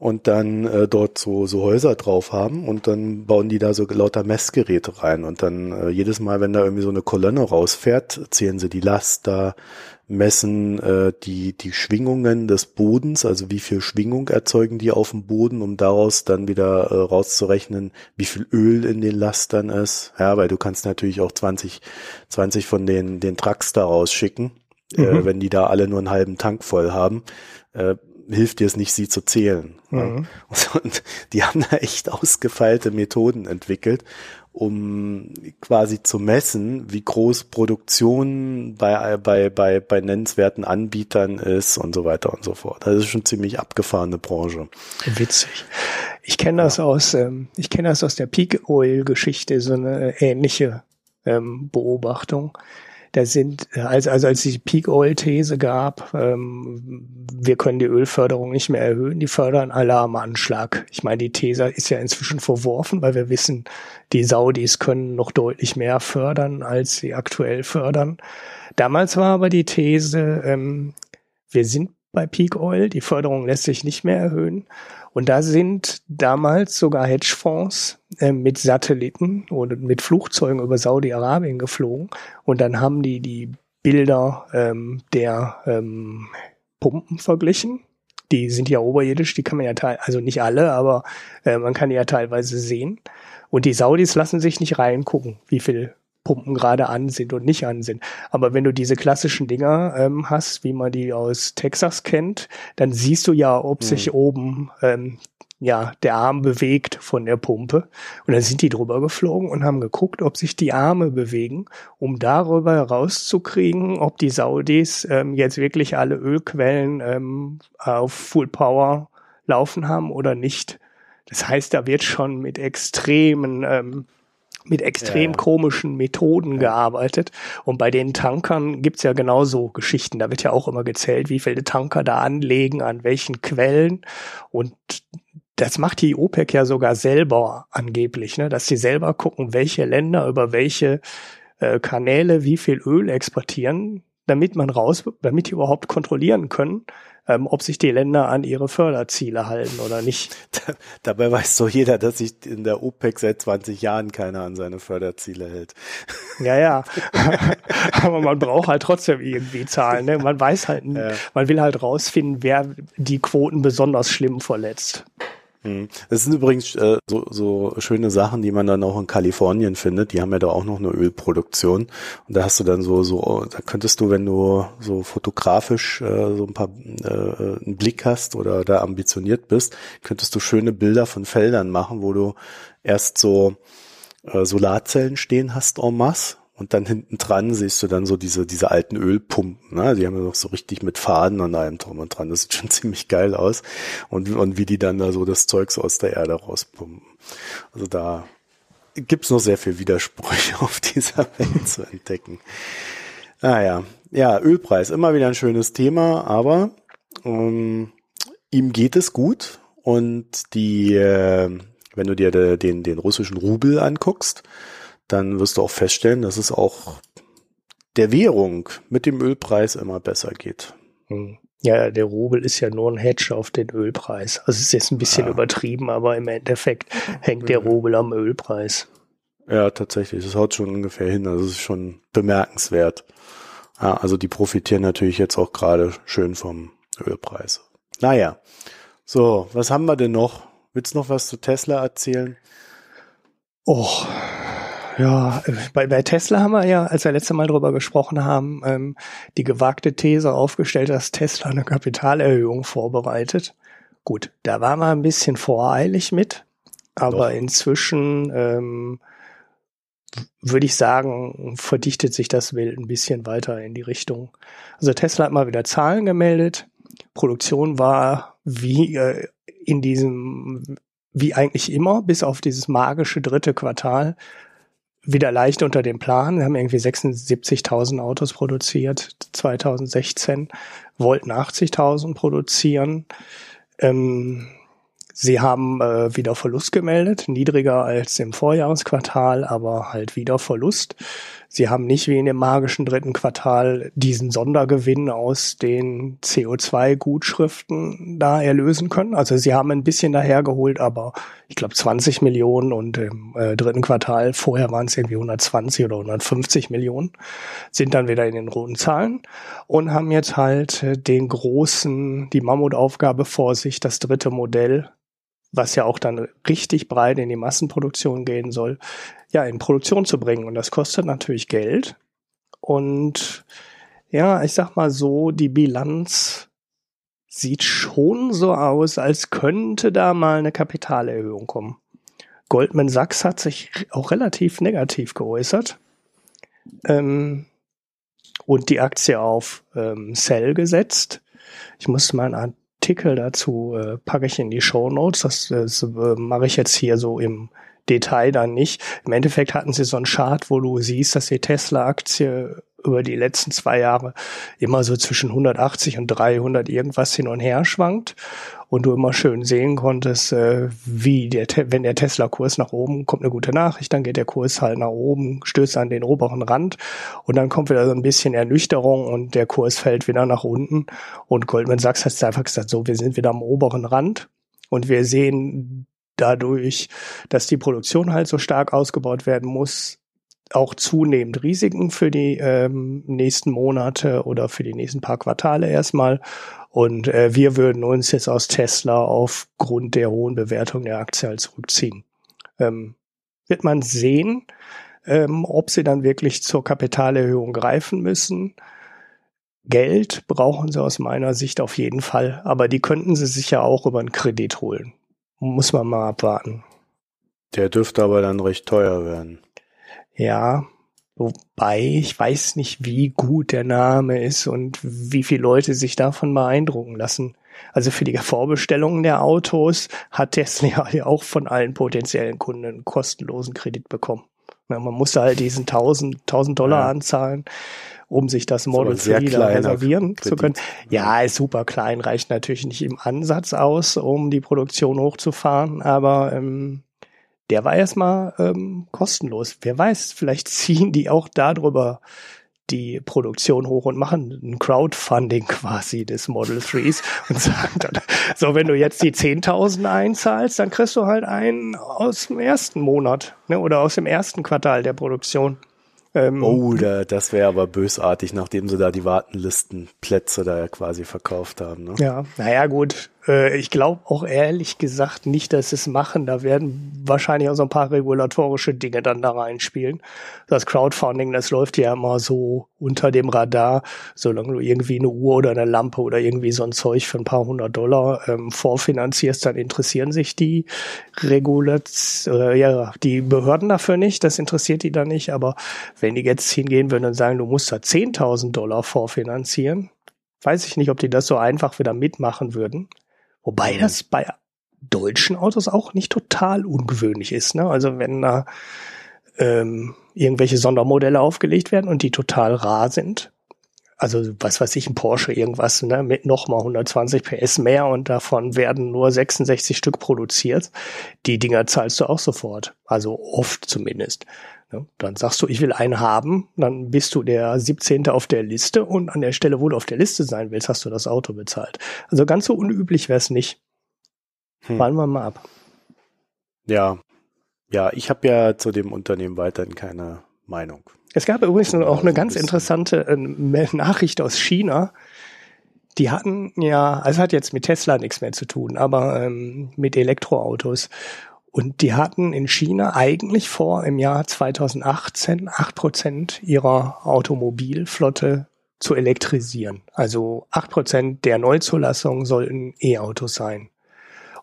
und dann äh, dort so, so Häuser drauf haben und dann bauen die da so lauter Messgeräte rein und dann äh, jedes Mal, wenn da irgendwie so eine Kolonne rausfährt, zählen sie die Last da, messen äh, die, die Schwingungen des Bodens, also wie viel Schwingung erzeugen die auf dem Boden, um daraus dann wieder äh, rauszurechnen, wie viel Öl in den Lastern ist. Ja, weil du kannst natürlich auch 20, 20 von den, den Trucks da rausschicken, äh, mhm. äh, wenn die da alle nur einen halben Tank voll haben. Äh, hilft dir es nicht, sie zu zählen. Mhm. Und die haben da echt ausgefeilte Methoden entwickelt um quasi zu messen, wie groß Produktion bei, bei, bei, bei nennenswerten Anbietern ist und so weiter und so fort. Das ist schon ziemlich abgefahrene Branche. Witzig. Ich kenne das ja. aus, ähm, ich kenne das aus der Peak Oil Geschichte, so eine ähnliche ähm, Beobachtung da sind, also, also als die Peak Oil These gab, ähm, wir können die Ölförderung nicht mehr erhöhen, die fördern Alarmanschlag. Ich meine, die These ist ja inzwischen verworfen, weil wir wissen, die Saudis können noch deutlich mehr fördern, als sie aktuell fördern. Damals war aber die These, ähm, wir sind bei Peak Oil, die Förderung lässt sich nicht mehr erhöhen. Und da sind damals sogar Hedgefonds äh, mit Satelliten oder mit Flugzeugen über Saudi-Arabien geflogen. Und dann haben die die Bilder ähm, der ähm, Pumpen verglichen. Die sind ja oberirdisch, die kann man ja teilweise, also nicht alle, aber äh, man kann die ja teilweise sehen. Und die Saudis lassen sich nicht reingucken, wie viel Pumpen gerade an sind und nicht an sind. Aber wenn du diese klassischen Dinger ähm, hast, wie man die aus Texas kennt, dann siehst du ja, ob mhm. sich oben ähm, ja der Arm bewegt von der Pumpe. Und dann sind die drüber geflogen und haben geguckt, ob sich die Arme bewegen, um darüber herauszukriegen, ob die Saudis ähm, jetzt wirklich alle Ölquellen ähm, auf Full Power laufen haben oder nicht. Das heißt, da wird schon mit extremen ähm, mit extrem ja. komischen Methoden ja. gearbeitet. Und bei den Tankern gibt's ja genauso Geschichten. Da wird ja auch immer gezählt, wie viele Tanker da anlegen, an welchen Quellen. Und das macht die OPEC ja sogar selber angeblich, ne? dass sie selber gucken, welche Länder über welche äh, Kanäle wie viel Öl exportieren, damit man raus, damit die überhaupt kontrollieren können, ähm, ob sich die Länder an ihre Förderziele halten oder nicht. Dabei weiß so jeder, dass sich in der OPEC seit 20 Jahren keiner an seine Förderziele hält. Ja, ja. Aber man braucht halt trotzdem irgendwie Zahlen. Ne? Man weiß halt, ja. man will halt rausfinden, wer die Quoten besonders schlimm verletzt. Mhm. Das sind übrigens äh, so, so schöne Sachen, die man dann auch in Kalifornien findet. Die haben ja da auch noch eine Ölproduktion. Und da hast du dann so, so, da könntest du, wenn du so fotografisch äh, so ein paar äh, einen Blick hast oder da ambitioniert bist, könntest du schöne Bilder von Feldern machen, wo du erst so äh, Solarzellen stehen hast en masse und dann hinten dran siehst du dann so diese, diese alten Ölpumpen, ne? Die haben ja noch so richtig mit Faden und allem drum und dran. Das sieht schon ziemlich geil aus. Und, und wie die dann da so das Zeug so aus der Erde rauspumpen. Also da gibt's noch sehr viel Widersprüche auf dieser Welt zu entdecken. Naja, ja, Ölpreis, immer wieder ein schönes Thema, aber ähm, ihm geht es gut und die, äh, wenn du dir de, den, den russischen Rubel anguckst, dann wirst du auch feststellen, dass es auch der Währung mit dem Ölpreis immer besser geht. Hm. Ja, der Rubel ist ja nur ein Hedge auf den Ölpreis. Also es ist jetzt ein bisschen ja. übertrieben, aber im Endeffekt hängt der Rubel am Ölpreis. Ja, tatsächlich. Das haut schon ungefähr hin. Also es ist schon bemerkenswert. Ja, also die profitieren natürlich jetzt auch gerade schön vom Ölpreis. Naja. So, was haben wir denn noch? Willst du noch was zu Tesla erzählen? Och, ja, bei, bei Tesla haben wir ja, als wir letzte Mal drüber gesprochen haben, ähm, die gewagte These aufgestellt, dass Tesla eine Kapitalerhöhung vorbereitet. Gut, da waren wir ein bisschen voreilig mit, aber Doch. inzwischen ähm, würde ich sagen, verdichtet sich das Bild ein bisschen weiter in die Richtung. Also Tesla hat mal wieder Zahlen gemeldet. Produktion war wie äh, in diesem, wie eigentlich immer, bis auf dieses magische dritte Quartal, wieder leicht unter dem Plan. Wir haben irgendwie 76.000 Autos produziert 2016, wollten 80.000 produzieren, ähm, Sie haben äh, wieder Verlust gemeldet, niedriger als im Vorjahresquartal, aber halt wieder Verlust. Sie haben nicht wie in dem magischen dritten Quartal diesen Sondergewinn aus den CO2-Gutschriften da erlösen können. Also sie haben ein bisschen dahergeholt, aber ich glaube 20 Millionen und im äh, dritten Quartal, vorher waren es irgendwie 120 oder 150 Millionen, sind dann wieder in den roten Zahlen und haben jetzt halt äh, den großen, die Mammutaufgabe vor sich, das dritte Modell was ja auch dann richtig breit in die Massenproduktion gehen soll, ja, in Produktion zu bringen. Und das kostet natürlich Geld. Und ja, ich sag mal so, die Bilanz sieht schon so aus, als könnte da mal eine Kapitalerhöhung kommen. Goldman Sachs hat sich auch relativ negativ geäußert ähm, und die Aktie auf ähm, Sell gesetzt. Ich muss mal einen Artikel dazu äh, packe ich in die Show Notes. Das, das äh, mache ich jetzt hier so im Detail dann nicht. Im Endeffekt hatten sie so einen Chart, wo du siehst, dass die Tesla-Aktie über die letzten zwei Jahre immer so zwischen 180 und 300 irgendwas hin und her schwankt und du immer schön sehen konntest, äh, wie der, wenn der Tesla-Kurs nach oben kommt, eine gute Nachricht, dann geht der Kurs halt nach oben, stößt an den oberen Rand und dann kommt wieder so ein bisschen Ernüchterung und der Kurs fällt wieder nach unten und Goldman Sachs hat einfach gesagt, so, wir sind wieder am oberen Rand und wir sehen dadurch, dass die Produktion halt so stark ausgebaut werden muss, auch zunehmend Risiken für die ähm, nächsten Monate oder für die nächsten paar Quartale erstmal. Und äh, wir würden uns jetzt aus Tesla aufgrund der hohen Bewertung der Aktie halt zurückziehen. Ähm, wird man sehen, ähm, ob sie dann wirklich zur Kapitalerhöhung greifen müssen. Geld brauchen sie aus meiner Sicht auf jeden Fall, aber die könnten sie sich ja auch über einen Kredit holen. Muss man mal abwarten. Der dürfte aber dann recht teuer werden. Ja, wobei ich weiß nicht, wie gut der Name ist und wie viele Leute sich davon beeindrucken lassen. Also für die Vorbestellungen der Autos hat Tesla ja auch von allen potenziellen Kunden einen kostenlosen Kredit bekommen. man musste halt diesen 1000, 1000 Dollar ja. anzahlen um sich das Model 3 da reservieren Kredit. zu können. Ja, ist super klein, reicht natürlich nicht im Ansatz aus, um die Produktion hochzufahren, aber ähm, der war erstmal ähm, kostenlos. Wer weiß, vielleicht ziehen die auch darüber die Produktion hoch und machen ein Crowdfunding quasi des Model 3s und sagen dann, so wenn du jetzt die 10.000 einzahlst, dann kriegst du halt einen aus dem ersten Monat ne, oder aus dem ersten Quartal der Produktion. Ähm, oh, da, das wäre aber bösartig, nachdem sie da die Wartenlistenplätze da ja quasi verkauft haben. Ne? Ja, naja gut, ich glaube auch ehrlich gesagt nicht, dass sie es machen. Da werden wahrscheinlich auch so ein paar regulatorische Dinge dann da reinspielen. Das Crowdfunding, das läuft ja immer so unter dem Radar, solange du irgendwie eine Uhr oder eine Lampe oder irgendwie so ein Zeug für ein paar hundert Dollar ähm, vorfinanzierst, dann interessieren sich die Regulats, äh, ja, die Behörden dafür nicht. Das interessiert die dann nicht. Aber wenn die jetzt hingehen würden und sagen, du musst da 10.000 Dollar vorfinanzieren, weiß ich nicht, ob die das so einfach wieder mitmachen würden. Wobei mhm. das bei deutschen Autos auch nicht total ungewöhnlich ist. Ne? Also wenn da ähm, irgendwelche Sondermodelle aufgelegt werden und die total rar sind, also was weiß ich, ein Porsche irgendwas ne, mit nochmal 120 PS mehr und davon werden nur 66 Stück produziert, die Dinger zahlst du auch sofort. Also oft zumindest. Ne? Dann sagst du, ich will einen haben, dann bist du der 17. auf der Liste und an der Stelle, wo du auf der Liste sein willst, hast du das Auto bezahlt. Also ganz so unüblich wäre es nicht. Hm. Warten wir mal ab. Ja, ja, ich habe ja zu dem Unternehmen weiterhin keine Meinung. Es gab übrigens auch also eine ganz interessante äh, Nachricht aus China. Die hatten ja, also hat jetzt mit Tesla nichts mehr zu tun, aber ähm, mit Elektroautos. Und die hatten in China eigentlich vor, im Jahr 2018 acht Prozent ihrer Automobilflotte zu elektrisieren. Also acht Prozent der Neuzulassungen sollten E-Autos sein.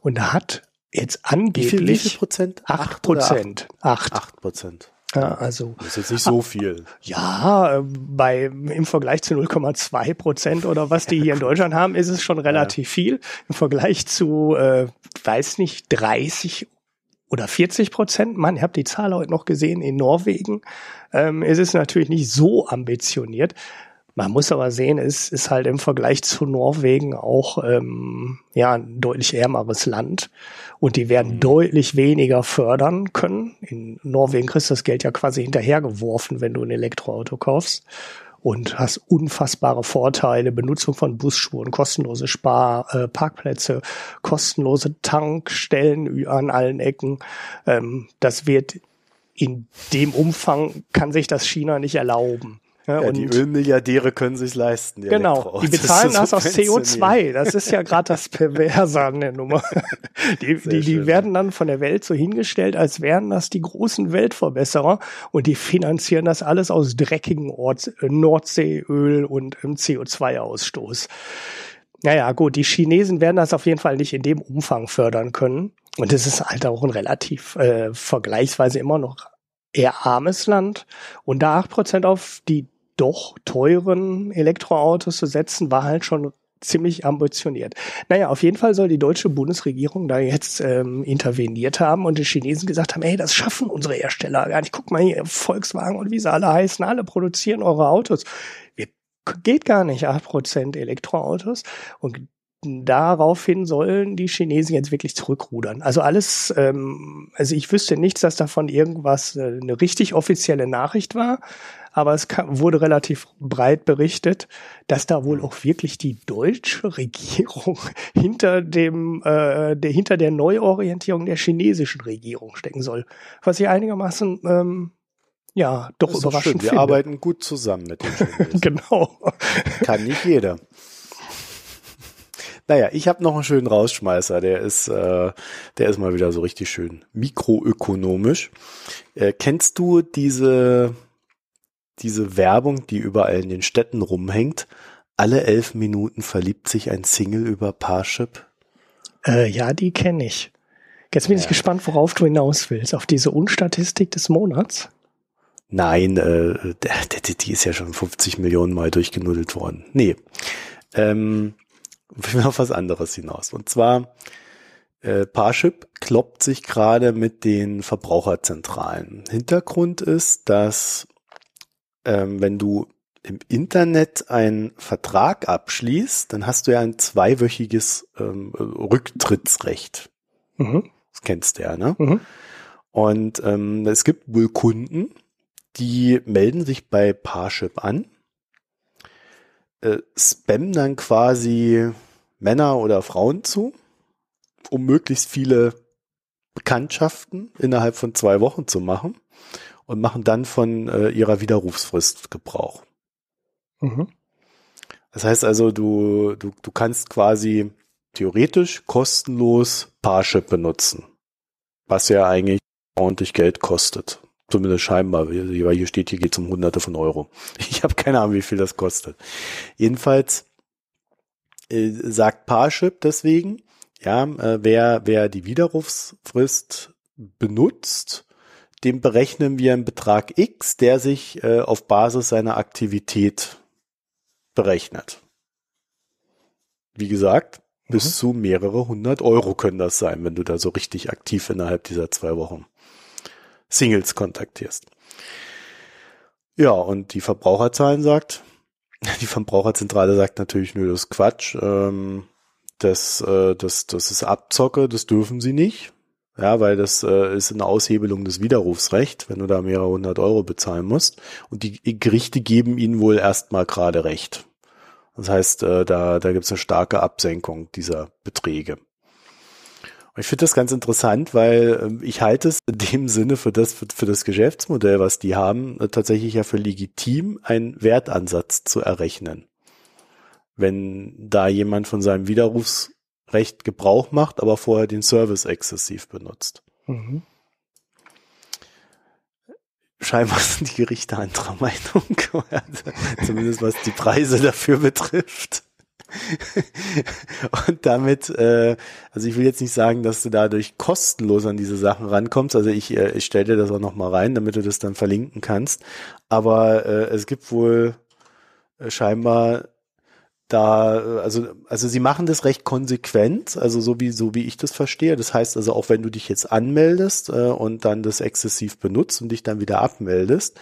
Und da hat jetzt angeblich wie viel, wie viel Prozent? Acht Prozent. Acht. Acht Prozent. Ja, also. Das ist jetzt nicht so viel. Ja, bei, im Vergleich zu 0,2 Prozent oder was die hier in Deutschland haben, ist es schon relativ ja. viel. Im Vergleich zu, äh, weiß nicht, 30 oder 40 Prozent, Mann, ihr habt die Zahl heute noch gesehen, in Norwegen ähm, ist es natürlich nicht so ambitioniert. Man muss aber sehen, es ist halt im Vergleich zu Norwegen auch ähm, ja ein deutlich ärmeres Land und die werden mhm. deutlich weniger fördern können. In Norwegen kriegst du das Geld ja quasi hinterhergeworfen, wenn du ein Elektroauto kaufst und hast unfassbare Vorteile, Benutzung von Busspuren, kostenlose Spar, äh, Parkplätze, kostenlose Tankstellen an allen Ecken. Ähm, das wird in dem Umfang kann sich das China nicht erlauben. Ja, ja, die Ölmilliardäre können sich leisten. Die genau, die bezahlen das, das aus CO2. Das ist ja gerade das Perverse an der Nummer. Die, die, die werden dann von der Welt so hingestellt, als wären das die großen Weltverbesserer und die finanzieren das alles aus dreckigem Ort, Nordseeöl und im CO2-Ausstoß. Naja, gut, die Chinesen werden das auf jeden Fall nicht in dem Umfang fördern können. Und es ist halt auch ein relativ äh, vergleichsweise immer noch eher armes Land. Und da acht Prozent auf die doch teuren Elektroautos zu setzen, war halt schon ziemlich ambitioniert. Naja, auf jeden Fall soll die deutsche Bundesregierung da jetzt ähm, interveniert haben und die Chinesen gesagt haben, ey, das schaffen unsere Hersteller gar nicht. Guck mal hier, Volkswagen und wie sie alle heißen, alle produzieren eure Autos. Wir, geht gar nicht, acht Prozent Elektroautos. Und daraufhin sollen die Chinesen jetzt wirklich zurückrudern. Also alles, ähm, also ich wüsste nichts, dass davon irgendwas äh, eine richtig offizielle Nachricht war, aber es kam, wurde relativ breit berichtet, dass da wohl auch wirklich die deutsche Regierung hinter dem, äh, der, hinter der Neuorientierung der chinesischen Regierung stecken soll. Was ich einigermaßen ähm, ja, doch das überraschend Wir finde. arbeiten gut zusammen mit den Chinesen. genau. Kann nicht jeder. Naja, ich habe noch einen schönen Rausschmeißer, der ist, äh, der ist mal wieder so richtig schön mikroökonomisch. Äh, kennst du diese diese Werbung, die überall in den Städten rumhängt. Alle elf Minuten verliebt sich ein Single über Parship. Äh, ja, die kenne ich. Jetzt bin ja. ich gespannt, worauf du hinaus willst. Auf diese Unstatistik des Monats? Nein, äh, die, die ist ja schon 50 Millionen Mal durchgenudelt worden. Nee. Ähm, ich will auf was anderes hinaus. Und zwar, äh, Parship kloppt sich gerade mit den Verbraucherzentralen. Hintergrund ist, dass ähm, wenn du im Internet einen Vertrag abschließt, dann hast du ja ein zweiwöchiges ähm, Rücktrittsrecht. Mhm. Das kennst du ja, ne? Mhm. Und ähm, es gibt wohl Kunden, die melden sich bei Parship an, äh, spammen dann quasi Männer oder Frauen zu, um möglichst viele Bekanntschaften innerhalb von zwei Wochen zu machen und machen dann von äh, ihrer Widerrufsfrist Gebrauch. Mhm. Das heißt also, du, du, du kannst quasi theoretisch kostenlos Parship benutzen, was ja eigentlich ordentlich Geld kostet. Zumindest scheinbar, weil hier steht, hier geht es um hunderte von Euro. Ich habe keine Ahnung, wie viel das kostet. Jedenfalls äh, sagt Parship deswegen, ja, äh, wer, wer die Widerrufsfrist benutzt, dem berechnen wir einen Betrag X, der sich äh, auf Basis seiner Aktivität berechnet. Wie gesagt, mhm. bis zu mehrere hundert Euro können das sein, wenn du da so richtig aktiv innerhalb dieser zwei Wochen Singles kontaktierst. Ja, und die Verbraucherzahlen sagt, die Verbraucherzentrale sagt natürlich, nö, das ist Quatsch, ähm, das, äh, das, das ist Abzocke, das dürfen sie nicht. Ja, weil das äh, ist eine Aushebelung des Widerrufsrechts, wenn du da mehrere hundert Euro bezahlen musst. Und die Gerichte geben ihnen wohl erstmal gerade recht. Das heißt, äh, da, da gibt es eine starke Absenkung dieser Beträge. Und ich finde das ganz interessant, weil äh, ich halte es in dem Sinne für das, für, für das Geschäftsmodell, was die haben, äh, tatsächlich ja für legitim, einen Wertansatz zu errechnen. Wenn da jemand von seinem Widerrufs Recht Gebrauch macht, aber vorher den Service exzessiv benutzt. Mhm. Scheinbar sind die Gerichte anderer Meinung, zumindest was die Preise dafür betrifft. Und damit, äh, also ich will jetzt nicht sagen, dass du dadurch kostenlos an diese Sachen rankommst. Also ich, äh, ich stelle dir das auch nochmal rein, damit du das dann verlinken kannst. Aber äh, es gibt wohl äh, scheinbar da, also, also sie machen das recht konsequent, also so wie, so wie ich das verstehe. Das heißt also, auch wenn du dich jetzt anmeldest äh, und dann das exzessiv benutzt und dich dann wieder abmeldest,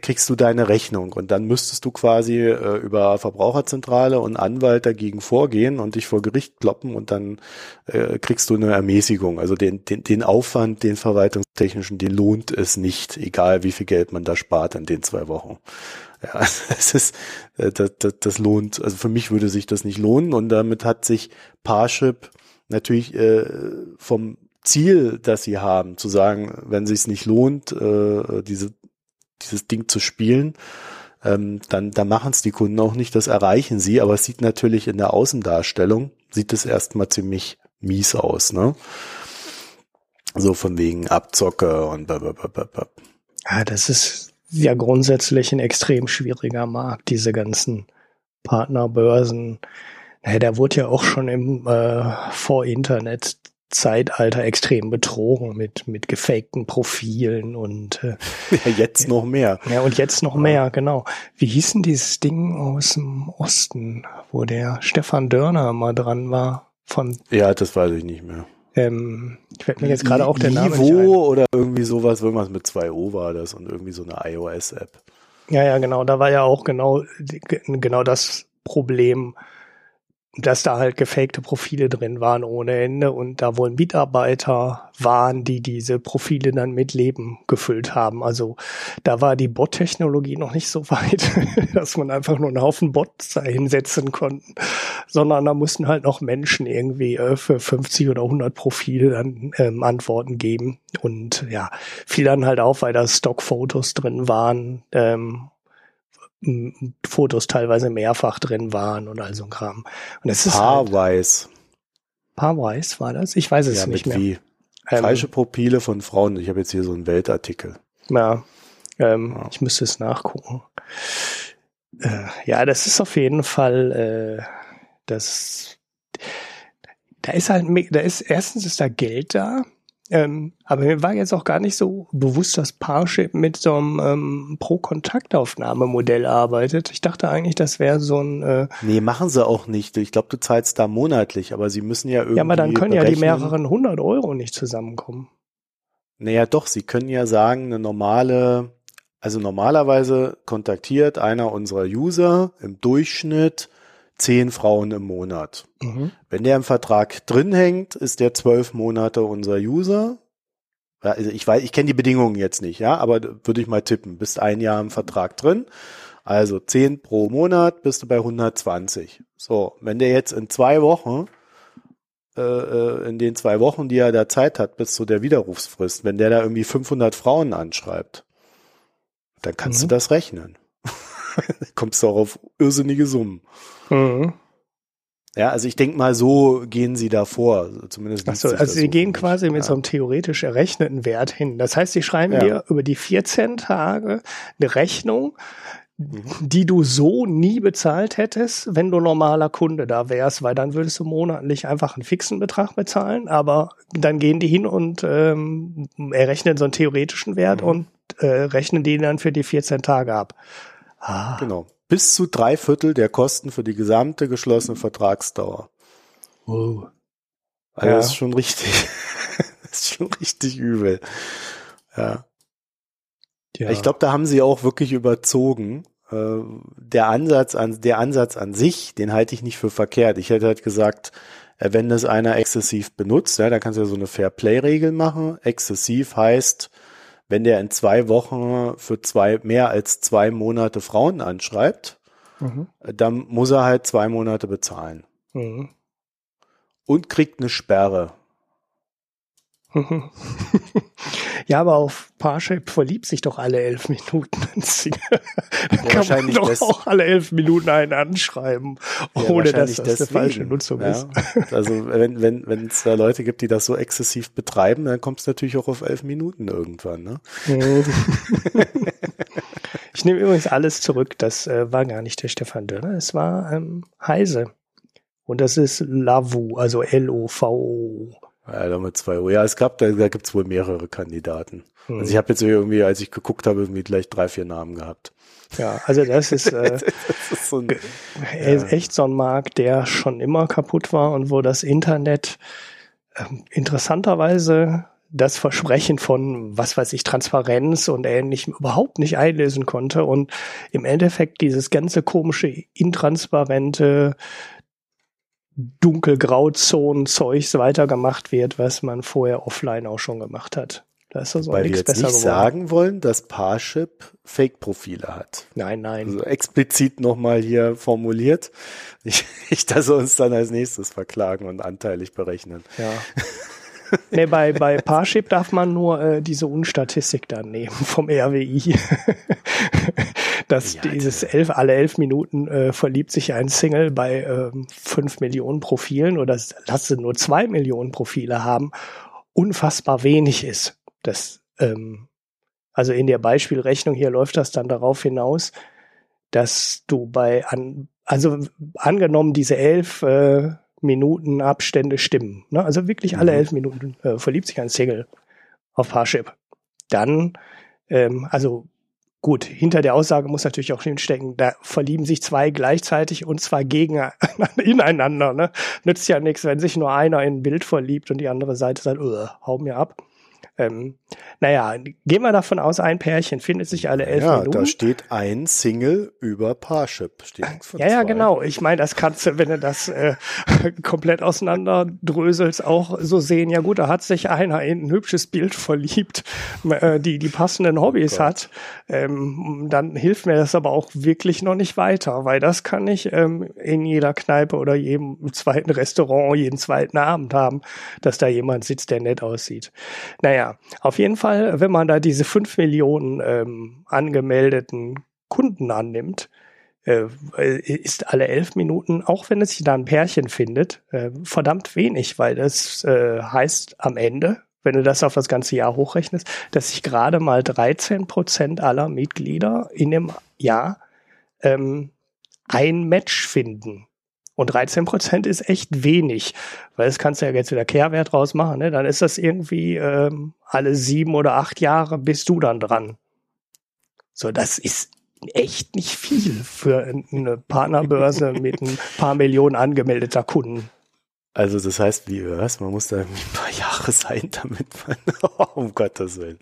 kriegst du deine Rechnung und dann müsstest du quasi äh, über Verbraucherzentrale und Anwalt dagegen vorgehen und dich vor Gericht kloppen und dann äh, kriegst du eine Ermäßigung. Also den, den, den Aufwand, den verwaltungstechnischen, den lohnt es nicht, egal wie viel Geld man da spart in den zwei Wochen. Ja, es ist, äh, das, das, das lohnt, also für mich würde sich das nicht lohnen und damit hat sich Parship natürlich äh, vom Ziel, das sie haben, zu sagen, wenn sich es nicht lohnt, äh, diese, dieses Ding zu spielen, ähm, dann, dann machen es die Kunden auch nicht, das erreichen sie, aber es sieht natürlich in der Außendarstellung, sieht es erstmal ziemlich mies aus, ne? So von wegen Abzocke und blablabla. Ja, das ist ja grundsätzlich ein extrem schwieriger Markt, diese ganzen Partnerbörsen. Naja, der wurde ja auch schon im äh, Vor-Internet Zeitalter extrem betrogen mit, mit gefakten Profilen und äh, ja, jetzt noch mehr. Ja, und jetzt noch mehr, genau. Wie hieß denn dieses Ding aus dem Osten, wo der Stefan Dörner mal dran war von Ja, das weiß ich nicht mehr. Ähm, ich werde mir jetzt gerade auch der Name Nivo oder irgendwie sowas, irgendwas mit 2O war das und irgendwie so eine iOS-App. Ja, ja, genau. Da war ja auch genau, genau das Problem, dass da halt gefakte Profile drin waren ohne Ende und da wohl Mitarbeiter waren, die diese Profile dann mit Leben gefüllt haben. Also da war die Bot-Technologie noch nicht so weit, dass man einfach nur einen Haufen Bots da hinsetzen konnte, sondern da mussten halt noch Menschen irgendwie äh, für 50 oder 100 Profile dann ähm, Antworten geben und ja, fiel dann halt auf, weil da Stockfotos drin waren ähm, Fotos teilweise mehrfach drin waren und all so ein Kram. Und es ist Paarweiß. Halt, Paarweiß war das? Ich weiß es ja, nicht mehr. Wie? Ähm, Falsche Profile von Frauen. Ich habe jetzt hier so einen Weltartikel. Ja, ähm, ja. ich müsste es nachgucken. Äh, ja, das ist auf jeden Fall äh, das. Da ist halt, da ist erstens ist da Geld da ähm, aber mir war jetzt auch gar nicht so bewusst, dass Parship mit so einem ähm, Pro-Kontaktaufnahmemodell arbeitet. Ich dachte eigentlich, das wäre so ein. Äh nee, machen sie auch nicht. Ich glaube, du zahlst da monatlich, aber sie müssen ja irgendwie. Ja, aber dann können berechnen. ja die mehreren hundert Euro nicht zusammenkommen. Naja, doch, sie können ja sagen, eine normale, also normalerweise kontaktiert einer unserer User im Durchschnitt zehn Frauen im Monat. Mhm. Wenn der im Vertrag drin hängt, ist der zwölf Monate unser User. Ja, also ich weiß, ich kenne die Bedingungen jetzt nicht, ja, aber würde ich mal tippen. Bist ein Jahr im Vertrag drin. Also zehn pro Monat bist du bei 120. So, wenn der jetzt in zwei Wochen, äh, äh, in den zwei Wochen, die er da Zeit hat, bis zu der Widerrufsfrist, wenn der da irgendwie 500 Frauen anschreibt, dann kannst mhm. du das rechnen. Kommst du auch auf irrsinnige Summen. Mhm. Ja, also ich denke mal, so gehen sie da vor. Zumindest Ach so, also sie so gehen quasi mit ja. so einem theoretisch errechneten Wert hin. Das heißt, sie schreiben ja. dir über die 14 Tage eine Rechnung, mhm. die du so nie bezahlt hättest, wenn du normaler Kunde da wärst, weil dann würdest du monatlich einfach einen fixen Betrag bezahlen, aber dann gehen die hin und ähm, errechnen so einen theoretischen Wert mhm. und äh, rechnen den dann für die 14 Tage ab. Ah. Genau bis zu drei Viertel der Kosten für die gesamte geschlossene Vertragsdauer. Wow. Also ja. das ist schon richtig, das ist schon richtig übel. Ja. ja. Ich glaube, da haben sie auch wirklich überzogen. Äh, der Ansatz an, der Ansatz an sich, den halte ich nicht für verkehrt. Ich hätte halt gesagt, äh, wenn das einer exzessiv benutzt, ja, da kannst du ja so eine Fair Play Regel machen. Exzessiv heißt, wenn der in zwei Wochen für zwei, mehr als zwei Monate Frauen anschreibt, mhm. dann muss er halt zwei Monate bezahlen. Mhm. Und kriegt eine Sperre. ja, aber auf Parship verliebt sich doch alle elf Minuten ein Single. ja, kann man doch auch alle elf Minuten einen anschreiben, ohne ja, dass das deswegen, eine falsche Nutzung ja. ist. also wenn wenn wenn es da Leute gibt, die das so exzessiv betreiben, dann kommst du natürlich auch auf elf Minuten irgendwann. Ne? ich nehme übrigens alles zurück. Das äh, war gar nicht der Stefan Dörner, es war ähm, Heise. Und das ist Lavu, also L-O-V-O. Ja, damit zwei Euro. Ja, es gab, da, da gibt's wohl mehrere Kandidaten. Hm. Also ich habe jetzt irgendwie, als ich geguckt habe, irgendwie gleich drei, vier Namen gehabt. Ja, also das ist, äh, das ist so ein, ja. echt so ein Markt, der schon immer kaputt war und wo das Internet äh, interessanterweise das Versprechen von, was weiß ich, Transparenz und ähnlichem überhaupt nicht einlösen konnte und im Endeffekt dieses ganze komische, intransparente, dunkelgrauzonen-Zeugs weitergemacht wird, was man vorher offline auch schon gemacht hat. Da ist also Weil wir jetzt nicht geworden. sagen wollen, dass Parship Fake-Profile hat. Nein, nein. Also explizit nochmal hier formuliert. Ich, ich dass sie uns dann als nächstes verklagen und anteilig berechnen. Ja. nee, bei, bei Parship darf man nur äh, diese Unstatistik dann nehmen vom RWI. Dass ja, dieses elf, alle elf Minuten äh, verliebt sich ein Single bei ähm, fünf Millionen Profilen oder lasse nur zwei Millionen Profile haben, unfassbar wenig ist. Das, ähm, also in der Beispielrechnung hier läuft das dann darauf hinaus, dass du bei an, also angenommen diese elf äh, Minuten Abstände stimmen. Ne? Also wirklich alle mhm. elf Minuten äh, verliebt sich ein Single auf Parship. Dann, ähm, also gut, hinter der Aussage muss natürlich auch stecken, da verlieben sich zwei gleichzeitig und zwar gegen ineinander. Ne? Nützt ja nichts, wenn sich nur einer in ein Bild verliebt und die andere Seite sagt, hau mir ab. Ähm, naja, gehen wir davon aus, ein Pärchen findet sich alle elf ja, Minuten. Ja, da steht ein Single über Parship. Steht ja, ja, genau. Ich meine, das kannst du, wenn du das äh, komplett auseinanderdröselst, auch so sehen. Ja gut, da hat sich einer in ein hübsches Bild verliebt, äh, die die passenden Hobbys oh hat. Ähm, dann hilft mir das aber auch wirklich noch nicht weiter, weil das kann ich ähm, in jeder Kneipe oder jedem zweiten Restaurant, jeden zweiten Abend haben, dass da jemand sitzt, der nett aussieht. Naja, auf jeden Fall, wenn man da diese fünf Millionen ähm, angemeldeten Kunden annimmt, äh, ist alle elf Minuten, auch wenn es sich da ein Pärchen findet, äh, verdammt wenig, weil das äh, heißt am Ende, wenn du das auf das ganze Jahr hochrechnest, dass sich gerade mal 13 Prozent aller Mitglieder in dem Jahr ähm, ein Match finden. Und 13 Prozent ist echt wenig, weil das kannst du ja jetzt wieder Kehrwert rausmachen. Ne? Dann ist das irgendwie ähm, alle sieben oder acht Jahre bist du dann dran. So, das ist echt nicht viel für eine Partnerbörse mit ein paar Millionen angemeldeter Kunden. Also das heißt, wie was? Man muss da ein paar Jahre sein, damit man, um Gottes Willen.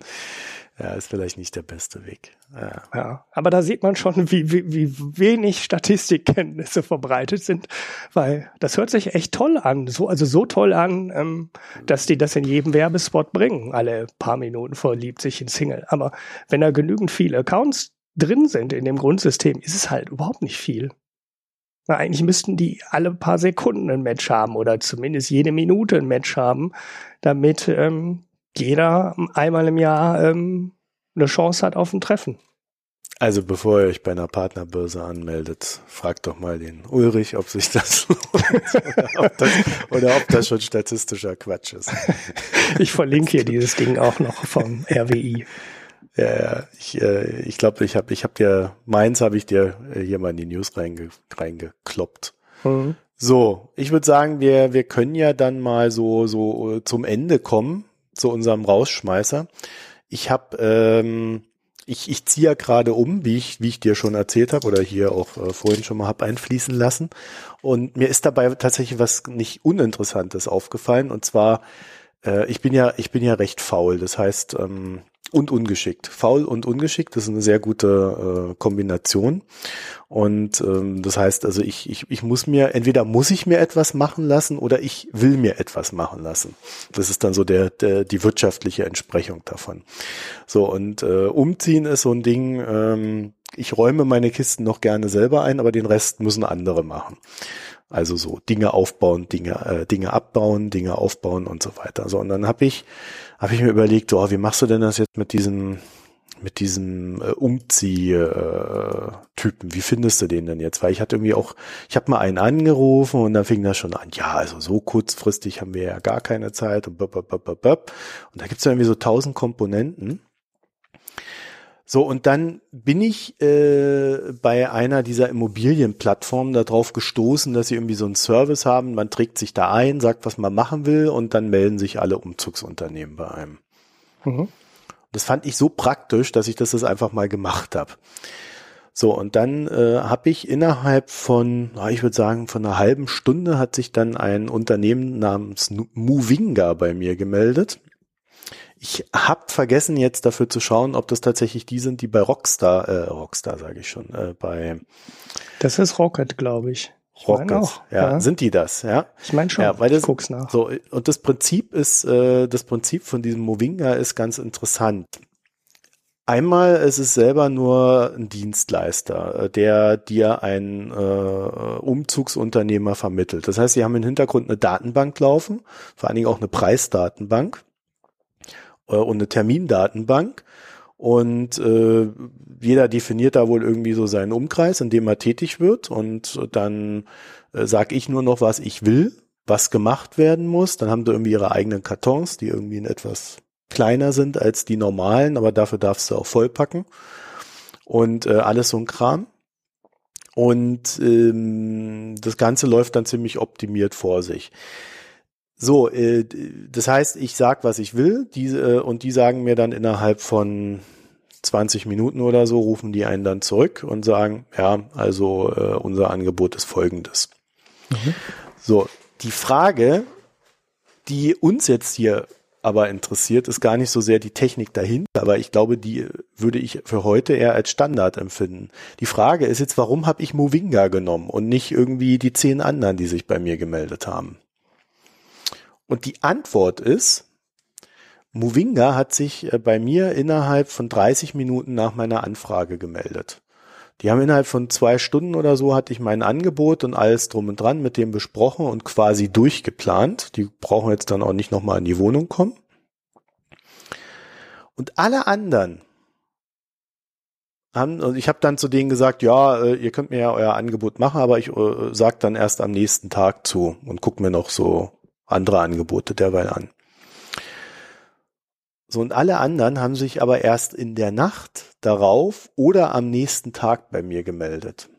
Ja, ist vielleicht nicht der beste Weg. Ja, ja aber da sieht man schon, wie, wie, wie wenig Statistikkenntnisse verbreitet sind, weil das hört sich echt toll an. So, also so toll an, ähm, dass die das in jedem Werbespot bringen. Alle paar Minuten verliebt sich in Single. Aber wenn da genügend viele Accounts drin sind in dem Grundsystem, ist es halt überhaupt nicht viel. Na, eigentlich müssten die alle paar Sekunden ein Match haben oder zumindest jede Minute ein Match haben, damit ähm, jeder einmal im Jahr ähm, eine Chance hat auf ein Treffen. Also bevor ihr euch bei einer Partnerbörse anmeldet, fragt doch mal den Ulrich, ob sich das lohnt oder, ob das, oder ob das schon statistischer Quatsch ist. Ich verlinke hier dieses Ding auch noch vom RWI. Ja, ja, ich, äh, ich glaube, ich habe ich hab dir, meins habe ich dir äh, hier mal in die News reinge, reingekloppt. Mhm. So, ich würde sagen, wir, wir können ja dann mal so, so äh, zum Ende kommen zu unserem Rausschmeißer. Ich habe, ähm, ich, ich ziehe ja gerade um, wie ich, wie ich dir schon erzählt habe oder hier auch äh, vorhin schon mal hab einfließen lassen. Und mir ist dabei tatsächlich was nicht Uninteressantes aufgefallen. Und zwar, äh, ich bin ja, ich bin ja recht faul. Das heißt, ähm, und ungeschickt. Faul und ungeschickt, das ist eine sehr gute äh, Kombination. Und ähm, das heißt also, ich, ich, ich muss mir, entweder muss ich mir etwas machen lassen oder ich will mir etwas machen lassen. Das ist dann so der, der die wirtschaftliche Entsprechung davon. So, und äh, umziehen ist so ein Ding, ähm, ich räume meine Kisten noch gerne selber ein, aber den Rest müssen andere machen. Also so Dinge aufbauen, Dinge, äh, Dinge abbauen, Dinge aufbauen und so weiter. So, und dann habe ich, hab ich mir überlegt, oh, wie machst du denn das jetzt mit diesem, mit diesem äh, Umzieh-Typen? Wie findest du den denn jetzt? Weil ich hatte irgendwie auch, ich habe mal einen angerufen und dann fing das schon an, ja, also so kurzfristig haben wir ja gar keine Zeit und böp, böp, böp, böp. Und da gibt's ja irgendwie so tausend Komponenten. So, und dann bin ich äh, bei einer dieser Immobilienplattformen darauf gestoßen, dass sie irgendwie so einen Service haben. Man trägt sich da ein, sagt, was man machen will und dann melden sich alle Umzugsunternehmen bei einem. Mhm. Das fand ich so praktisch, dass ich das, das einfach mal gemacht habe. So, und dann äh, habe ich innerhalb von, ich würde sagen, von einer halben Stunde hat sich dann ein Unternehmen namens Movinga bei mir gemeldet. Ich habe vergessen jetzt dafür zu schauen, ob das tatsächlich die sind, die bei Rockstar, äh, Rockstar sage ich schon, äh, bei Das ist Rocket, glaube ich. ich Rocket, auch, ja. ja. Sind die das, ja? Ich meine schon, ja, weil das, ich guck's nach. So, und das Prinzip ist, äh, das Prinzip von diesem Movinga ist ganz interessant. Einmal ist es selber nur ein Dienstleister, äh, der dir ein äh, Umzugsunternehmer vermittelt. Das heißt, sie haben im Hintergrund eine Datenbank laufen, vor allen Dingen auch eine Preisdatenbank äh, und eine Termindatenbank. Und äh, jeder definiert da wohl irgendwie so seinen Umkreis, in dem er tätig wird. Und dann äh, sage ich nur noch, was ich will, was gemacht werden muss. Dann haben sie irgendwie ihre eigenen Kartons, die irgendwie in etwas kleiner sind als die normalen, aber dafür darfst du auch vollpacken. Und äh, alles so ein Kram. Und ähm, das Ganze läuft dann ziemlich optimiert vor sich. So, äh, das heißt, ich sag, was ich will, diese, äh, und die sagen mir dann innerhalb von 20 Minuten oder so, rufen die einen dann zurück und sagen, ja, also äh, unser Angebot ist folgendes. Mhm. So, die Frage, die uns jetzt hier aber interessiert, ist gar nicht so sehr die Technik dahinter, aber ich glaube, die würde ich für heute eher als Standard empfinden. Die Frage ist jetzt, warum habe ich Movinga genommen und nicht irgendwie die zehn anderen, die sich bei mir gemeldet haben? Und die Antwort ist, Movinga hat sich äh, bei mir innerhalb von 30 Minuten nach meiner Anfrage gemeldet. Die haben innerhalb von zwei Stunden oder so hatte ich mein Angebot und alles drum und dran mit dem besprochen und quasi durchgeplant. Die brauchen jetzt dann auch nicht nochmal in die Wohnung kommen. Und alle anderen haben, und ich habe dann zu denen gesagt, ja, äh, ihr könnt mir ja euer Angebot machen, aber ich äh, sag dann erst am nächsten Tag zu und guck mir noch so andere Angebote derweil an. So, und alle anderen haben sich aber erst in der Nacht darauf oder am nächsten Tag bei mir gemeldet.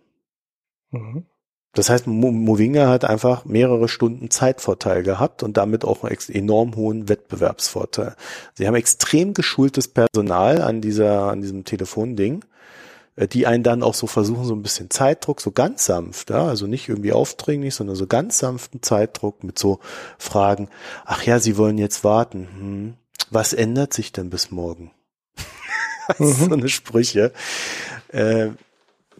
Mhm. Das heißt, Movinga hat einfach mehrere Stunden Zeitvorteil gehabt und damit auch einen enorm hohen Wettbewerbsvorteil. Sie haben extrem geschultes Personal an dieser, an diesem Telefonding die einen dann auch so versuchen, so ein bisschen Zeitdruck, so ganz sanft, ja, also nicht irgendwie aufdringlich, sondern so ganz sanften Zeitdruck mit so Fragen, ach ja, Sie wollen jetzt warten, hm, was ändert sich denn bis morgen? mhm. so eine Sprüche, äh,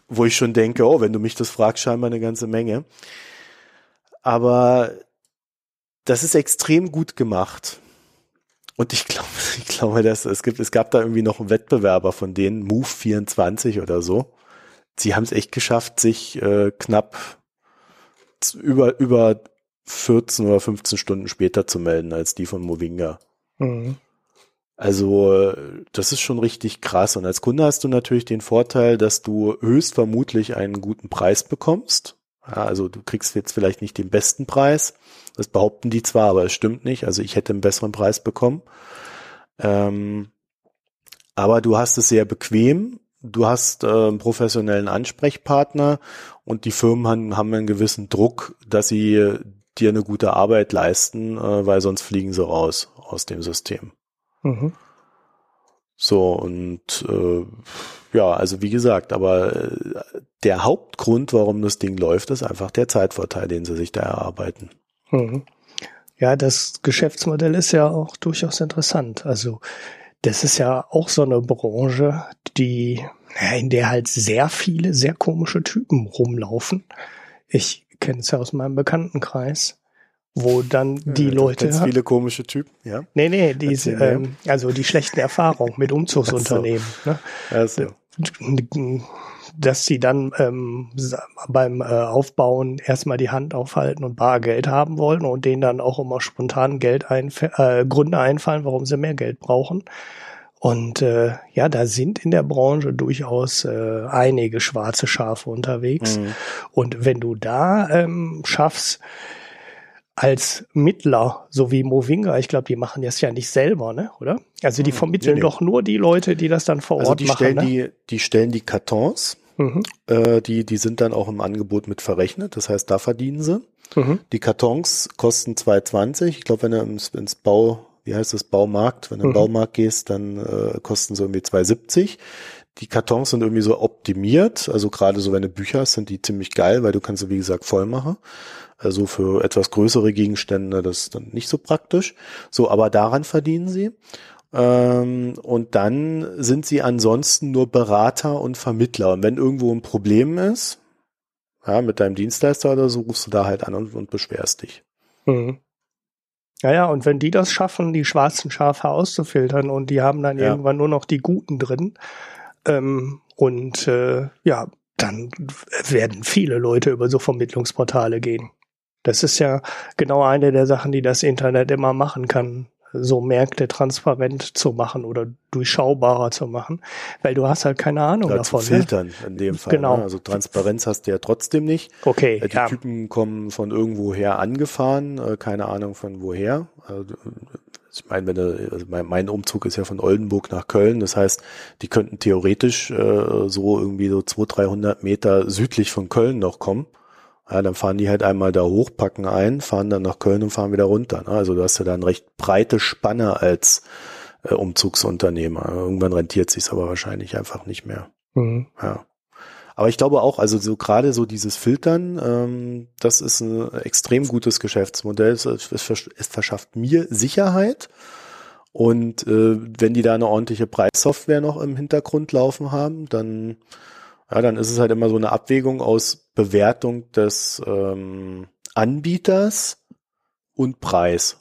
wo ich schon denke, oh, wenn du mich das fragst, scheinbar eine ganze Menge. Aber das ist extrem gut gemacht. Und ich glaube, ich glaube, dass es gibt, es gab da irgendwie noch einen Wettbewerber von denen, Move 24 oder so. Sie haben es echt geschafft, sich äh, knapp über, über 14 oder 15 Stunden später zu melden als die von Movinga. Mhm. Also, das ist schon richtig krass. Und als Kunde hast du natürlich den Vorteil, dass du höchstvermutlich einen guten Preis bekommst. Ja, also du kriegst jetzt vielleicht nicht den besten Preis, das behaupten die zwar, aber es stimmt nicht. Also ich hätte einen besseren Preis bekommen. Ähm, aber du hast es sehr bequem. Du hast äh, einen professionellen Ansprechpartner und die Firmen haben, haben einen gewissen Druck, dass sie dir eine gute Arbeit leisten, äh, weil sonst fliegen sie raus aus dem System. Mhm. So, und äh, ja, also wie gesagt, aber äh, der Hauptgrund, warum das Ding läuft, ist einfach der Zeitvorteil, den sie sich da erarbeiten. Mhm. Ja, das Geschäftsmodell ist ja auch durchaus interessant. Also das ist ja auch so eine Branche, die in der halt sehr viele sehr komische Typen rumlaufen. Ich kenne es ja aus meinem Bekanntenkreis, wo dann die ja, Leute. Ganz viele komische Typen, ja. Nee, nee, die, ähm, also die schlechten Erfahrungen mit Umzugsunternehmen. Ne? Also dass sie dann ähm, beim äh, Aufbauen erstmal die Hand aufhalten und bar Geld haben wollen und denen dann auch immer spontan Geld einf äh, Gründe einfallen, warum sie mehr Geld brauchen. Und äh, ja, da sind in der Branche durchaus äh, einige schwarze Schafe unterwegs. Mhm. Und wenn du da ähm, schaffst, als Mittler, so wie Movinga, ich glaube, die machen das ja nicht selber, ne? Oder? Also die hm, vermitteln nee, nee. doch nur die Leute, die das dann vor also Ort die machen. Stellen ne? die, die stellen die Kartons, mhm. äh, die, die sind dann auch im Angebot mit verrechnet, das heißt, da verdienen sie. Mhm. Die Kartons kosten 2,20. Ich glaube, wenn du ins, ins Bau, wie heißt das, Baumarkt, wenn du mhm. in den Baumarkt gehst, dann äh, kosten sie irgendwie 2,70. Die Kartons sind irgendwie so optimiert, also gerade so wenn du Bücher hast, sind die ziemlich geil, weil du kannst sie wie gesagt voll machen. Also für etwas größere Gegenstände das ist dann nicht so praktisch. So, aber daran verdienen sie. Ähm, und dann sind sie ansonsten nur Berater und Vermittler. Und wenn irgendwo ein Problem ist, ja, mit deinem Dienstleister oder so, rufst du da halt an und, und beschwerst dich. Mhm. Ja, ja, und wenn die das schaffen, die schwarzen Schafe auszufiltern und die haben dann ja. irgendwann nur noch die guten drin, ähm, und äh, ja, dann werden viele Leute über so Vermittlungsportale gehen. Das ist ja genau eine der Sachen, die das Internet immer machen kann, so Märkte transparent zu machen oder durchschaubarer zu machen, weil du hast halt keine Ahnung oder davon. Zu ne? filtern ne? in dem Fall. Genau. Ne? Also Transparenz hast du ja trotzdem nicht. Okay. Äh, die ja. Typen kommen von irgendwoher angefahren, äh, keine Ahnung von woher. Ich meine, wenn du, also mein, mein, Umzug ist ja von Oldenburg nach Köln, das heißt, die könnten theoretisch äh, so irgendwie so 200, 300 Meter südlich von Köln noch kommen. Ja, dann fahren die halt einmal da hoch, packen ein, fahren dann nach Köln und fahren wieder runter. Ne? Also du hast ja dann recht breite Spanne als äh, Umzugsunternehmer. Irgendwann rentiert sich aber wahrscheinlich einfach nicht mehr. Mhm. Ja. Aber ich glaube auch, also so gerade so dieses Filtern, ähm, das ist ein extrem gutes Geschäftsmodell. Es, es, es verschafft mir Sicherheit. Und äh, wenn die da eine ordentliche Preissoftware noch im Hintergrund laufen haben, dann, ja, dann ist es halt immer so eine Abwägung aus Bewertung des ähm, Anbieters und Preis.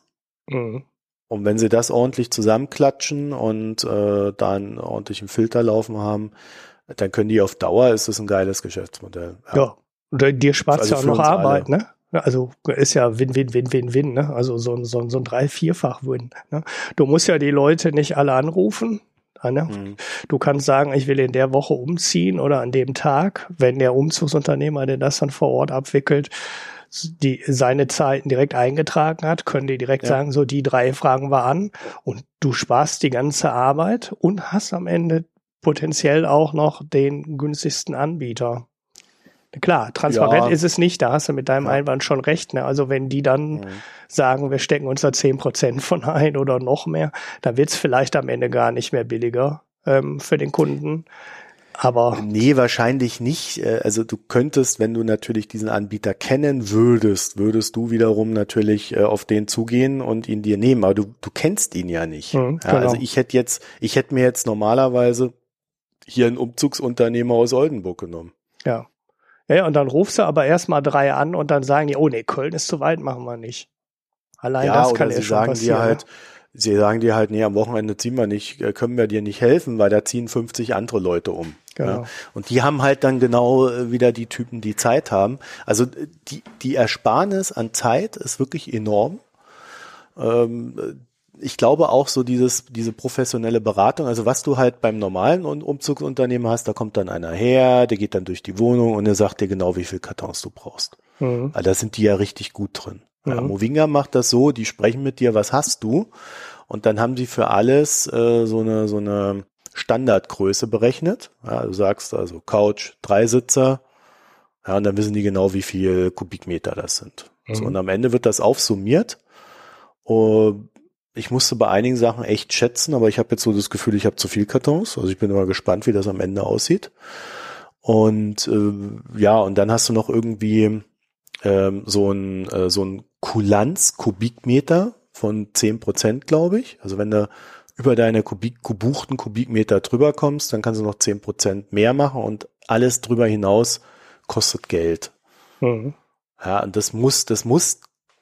Mhm. Und wenn sie das ordentlich zusammenklatschen und äh, da einen ordentlichen Filter laufen haben, dann können die auf Dauer, ist das ein geiles Geschäftsmodell. Ja, ja. und dir spart also ja auch noch Arbeit, alle. ne? Also ist ja Win, Win, Win, Win, Win, ne? Also so ein, so ein, so ein drei-, vierfach Win. Ne? Du musst ja die Leute nicht alle anrufen. Ne? Mhm. Du kannst sagen, ich will in der Woche umziehen oder an dem Tag, wenn der Umzugsunternehmer, der das dann vor Ort abwickelt, die seine Zeiten direkt eingetragen hat, können die direkt ja. sagen, so die drei fragen wir an und du sparst die ganze Arbeit und hast am Ende potenziell auch noch den günstigsten Anbieter. Klar, transparent ja. ist es nicht, da hast du mit deinem ja. Einwand schon recht. Ne? Also wenn die dann mhm. sagen, wir stecken uns da zehn Prozent von ein oder noch mehr, dann wird es vielleicht am Ende gar nicht mehr billiger ähm, für den Kunden. Aber nee, wahrscheinlich nicht. Äh, also du könntest, wenn du natürlich diesen Anbieter kennen würdest, würdest du wiederum natürlich äh, auf den zugehen und ihn dir nehmen. Aber du, du kennst ihn ja nicht. Mhm, ja, genau. Also ich hätte jetzt, ich hätte mir jetzt normalerweise hier einen Umzugsunternehmer aus Oldenburg genommen. Ja. Ja, und dann rufst du aber erstmal drei an und dann sagen die, oh nee, Köln ist zu weit, machen wir nicht. Allein ja, das kann ja schon sagen passieren. Dir halt, sie sagen dir halt, nee, am Wochenende ziehen wir nicht, äh, können wir dir nicht helfen, weil da ziehen 50 andere Leute um. Genau. Ja. Und die haben halt dann genau äh, wieder die Typen, die Zeit haben. Also äh, die, die Ersparnis an Zeit ist wirklich enorm. Ähm, ich glaube auch so dieses, diese professionelle Beratung, also was du halt beim normalen Umzugsunternehmen hast, da kommt dann einer her, der geht dann durch die Wohnung und der sagt dir genau, wie viel Kartons du brauchst. Mhm. Weil da sind die ja richtig gut drin. Mhm. Ja, Movinga macht das so, die sprechen mit dir, was hast du? Und dann haben sie für alles äh, so eine, so eine Standardgröße berechnet. Ja, du sagst also Couch, Dreisitzer, ja, und dann wissen die genau, wie viel Kubikmeter das sind. Mhm. So, und am Ende wird das aufsummiert. Und ich musste bei einigen Sachen echt schätzen, aber ich habe jetzt so das Gefühl, ich habe zu viel Kartons. Also ich bin immer gespannt, wie das am Ende aussieht. Und äh, ja, und dann hast du noch irgendwie ähm, so ein äh, so ein Kulanz Kubikmeter von zehn Prozent, glaube ich. Also wenn du über deine Kubik, gebuchten Kubikmeter drüber kommst, dann kannst du noch zehn Prozent mehr machen und alles drüber hinaus kostet Geld. Mhm. Ja, und das muss, das muss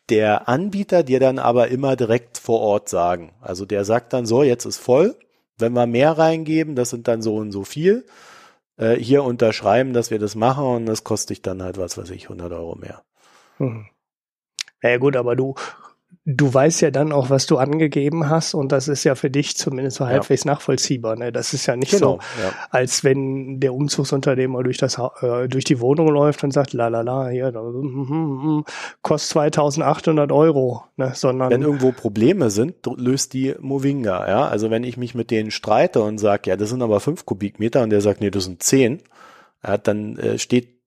der Anbieter dir dann aber immer direkt vor Ort sagen. Also der sagt dann so, jetzt ist voll. Wenn wir mehr reingeben, das sind dann so und so viel. Äh, hier unterschreiben, dass wir das machen und das kostet dich dann halt, was weiß ich, 100 Euro mehr. Hm. Ja gut, aber du, du weißt ja dann auch, was du angegeben hast und das ist ja für dich zumindest so halbwegs ja. nachvollziehbar. Ne? Das ist ja nicht genau, so, ja. als wenn der Umzugsunternehmer durch das äh, durch die Wohnung läuft und sagt, la la la, hier, mm, mm, mm, kostet 2800 Euro, ne? sondern wenn irgendwo Probleme sind, löst die Movinga. Ja, also wenn ich mich mit denen streite und sage, ja, das sind aber fünf Kubikmeter und der sagt, nee, das sind zehn, ja, dann äh, steht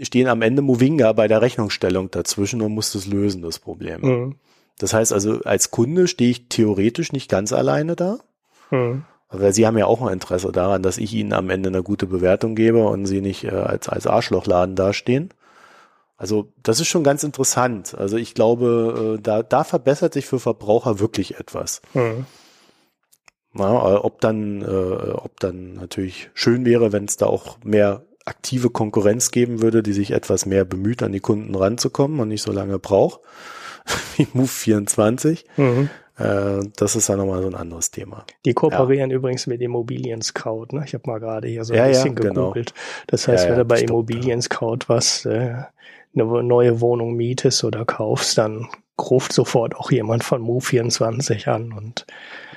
stehen am Ende Movinga bei der Rechnungsstellung dazwischen und muss das lösen, das Problem. Mhm. Das heißt also, als Kunde stehe ich theoretisch nicht ganz alleine da. Mhm. Aber sie haben ja auch ein Interesse daran, dass ich ihnen am Ende eine gute Bewertung gebe und sie nicht äh, als, als Arschlochladen dastehen. Also das ist schon ganz interessant. Also ich glaube, äh, da, da verbessert sich für Verbraucher wirklich etwas. Mhm. Na, ob dann, äh, ob dann natürlich schön wäre, wenn es da auch mehr aktive Konkurrenz geben würde, die sich etwas mehr bemüht, an die Kunden ranzukommen und nicht so lange braucht wie Move 24. Mhm. Äh, das ist ja nochmal so ein anderes Thema. Die kooperieren ja. übrigens mit Immobilien Scout. Ne? Ich habe mal gerade hier so ein ja, bisschen ja, genau. gegoogelt. Das heißt, wenn du bei Immobilien Scout was äh, eine neue Wohnung mietest oder kaufst, dann ruft sofort auch jemand von Move24 an und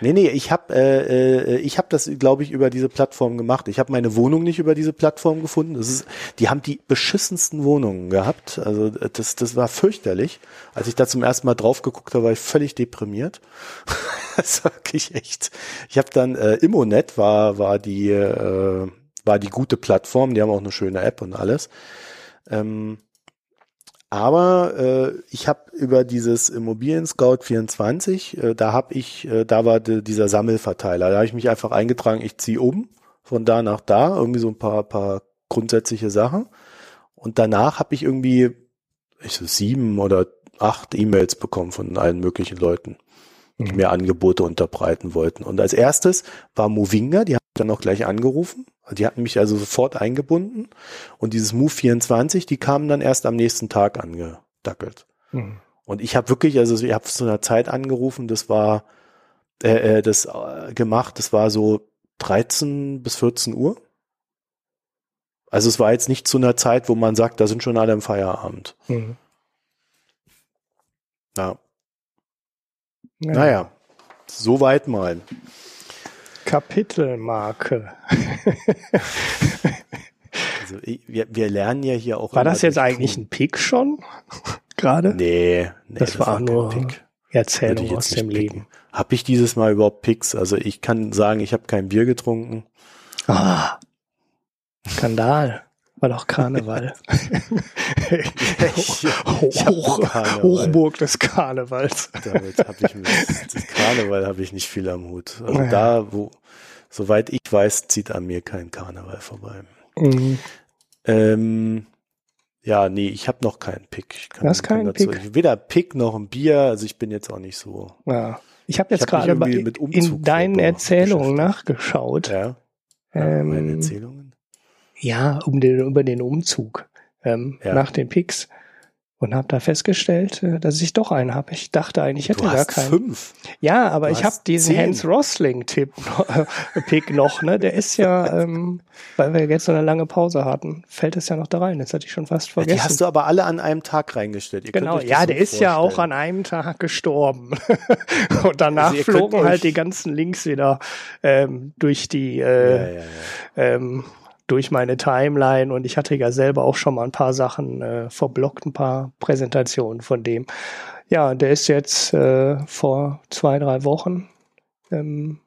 Nee, nee, ich habe äh, äh, ich habe das glaube ich über diese Plattform gemacht. Ich habe meine Wohnung nicht über diese Plattform gefunden. Das ist die haben die beschissensten Wohnungen gehabt. Also das das war fürchterlich. Als ich da zum ersten Mal drauf geguckt habe, war ich völlig deprimiert. das war wirklich echt. Ich habe dann äh, Immonet war war die äh, war die gute Plattform, die haben auch eine schöne App und alles. Ähm, aber äh, ich habe über dieses Immobilien Scout 24, äh, da habe ich, äh, da war de, dieser Sammelverteiler. Da habe ich mich einfach eingetragen, ich ziehe um von da nach da, irgendwie so ein paar, paar grundsätzliche Sachen. Und danach habe ich irgendwie ich so sieben oder acht E-Mails bekommen von allen möglichen Leuten, die mhm. mir Angebote unterbreiten wollten. Und als erstes war Movinga, die haben dann auch gleich angerufen die hatten mich also sofort eingebunden und dieses Move 24, die kamen dann erst am nächsten Tag angedackelt. Mhm. Und ich habe wirklich, also ich habe zu einer Zeit angerufen, das war äh, äh das äh, gemacht, das war so 13 bis 14 Uhr. Also es war jetzt nicht zu einer Zeit, wo man sagt, da sind schon alle im Feierabend. Mhm. Ja. ja. Naja, soweit mal. Kapitelmarke. also wir, wir lernen ja hier auch. War das jetzt eigentlich ein Pick schon? Gerade? Nee, nee das, das war, war nur Pick. Erzählung aus dem Leben. Habe ich dieses Mal überhaupt Picks? Also ich kann sagen, ich habe kein Bier getrunken. Ah, Skandal. War doch Karneval. ich, ich Hoch, Karneval. Hochburg des Karnevals. Damit habe ich mit, das Karneval habe ich nicht viel am Hut. Also ja. da, wo, soweit ich weiß, zieht an mir kein Karneval vorbei. Mhm. Ähm, ja, nee, ich habe noch keinen Pick. Ich kann, das kein dazu, Pick? Weder Pick noch ein Bier, also ich bin jetzt auch nicht so. Ja. Ich habe jetzt gerade in deinen Erzählungen nachgeschaut. Ja. Ähm, meine Erzählungen? Ja, um den, über den Umzug ähm, ja. nach den Picks und habe da festgestellt, äh, dass ich doch einen habe. Ich dachte eigentlich, ich hätte du gar keinen. Fünf. Ja, aber du ich habe diesen zehn. Hans Rosling-Tipp äh, Pick noch. Ne, der ist ja, ähm, weil wir jetzt so eine lange Pause hatten, fällt es ja noch da rein. Das hatte ich schon fast vergessen. Die hast du aber alle an einem Tag reingestellt. Ihr genau, ja, der ist ja auch an einem Tag gestorben. und danach also flogen halt die ganzen Links wieder ähm, durch die äh, ja, ja, ja. Ähm, durch meine Timeline und ich hatte ja selber auch schon mal ein paar Sachen äh, verblockt, ein paar Präsentationen von dem. Ja, der ist jetzt äh, vor zwei, drei Wochen. Ähm,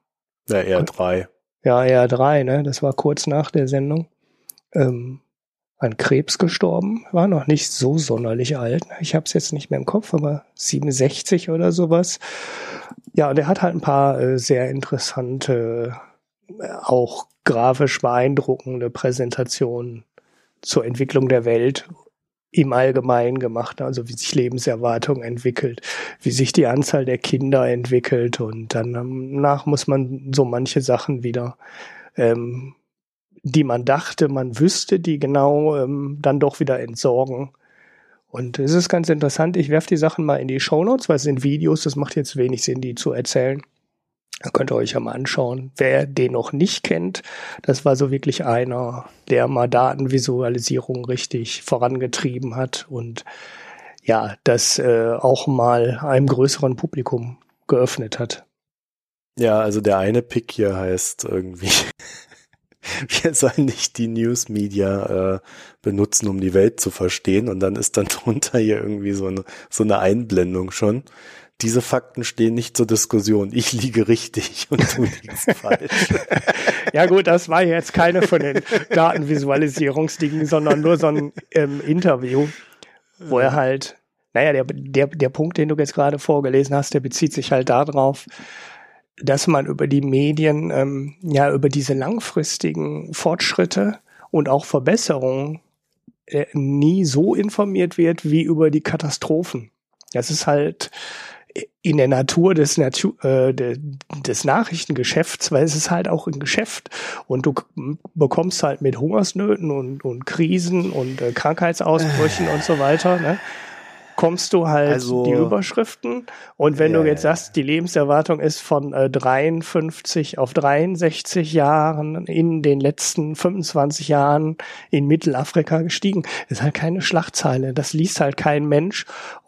ja, eher drei. Ja, eher drei, ne? Das war kurz nach der Sendung. Ähm, an Krebs gestorben, war noch nicht so sonderlich alt. Ich habe es jetzt nicht mehr im Kopf, aber 67 oder sowas. Ja, und er hat halt ein paar äh, sehr interessante, auch grafisch beeindruckende Präsentation zur Entwicklung der Welt im Allgemeinen gemacht, also wie sich Lebenserwartung entwickelt, wie sich die Anzahl der Kinder entwickelt und dann danach muss man so manche Sachen wieder, ähm, die man dachte, man wüsste, die genau ähm, dann doch wieder entsorgen. Und es ist ganz interessant, ich werfe die Sachen mal in die Show Notes, weil es sind Videos, das macht jetzt wenig Sinn, die zu erzählen. Da könnt ihr euch ja mal anschauen. Wer den noch nicht kennt, das war so wirklich einer, der mal Datenvisualisierung richtig vorangetrieben hat und ja, das äh, auch mal einem größeren Publikum geöffnet hat. Ja, also der eine Pick hier heißt irgendwie, wir sollen nicht die News Media äh, benutzen, um die Welt zu verstehen. Und dann ist dann drunter hier irgendwie so eine, so eine Einblendung schon. Diese Fakten stehen nicht zur Diskussion. Ich liege richtig und du liegst falsch. ja gut, das war jetzt keine von den Datenvisualisierungsdingen, sondern nur so ein ähm, Interview, wo er halt, naja, der, der, der Punkt, den du jetzt gerade vorgelesen hast, der bezieht sich halt darauf, dass man über die Medien, ähm, ja, über diese langfristigen Fortschritte und auch Verbesserungen äh, nie so informiert wird wie über die Katastrophen. Das ist halt in der Natur des, Natur, äh, des Nachrichtengeschäfts, weil es ist halt auch ein Geschäft und du bekommst halt mit Hungersnöten und, und Krisen und äh, Krankheitsausbrüchen und so weiter, ne? kommst du halt also, die Überschriften und wenn ja, du jetzt sagst, die Lebenserwartung ist von äh, 53 auf 63 Jahren in den letzten 25 Jahren in Mittelafrika gestiegen, ist halt keine Schlagzeile. Das liest halt kein Mensch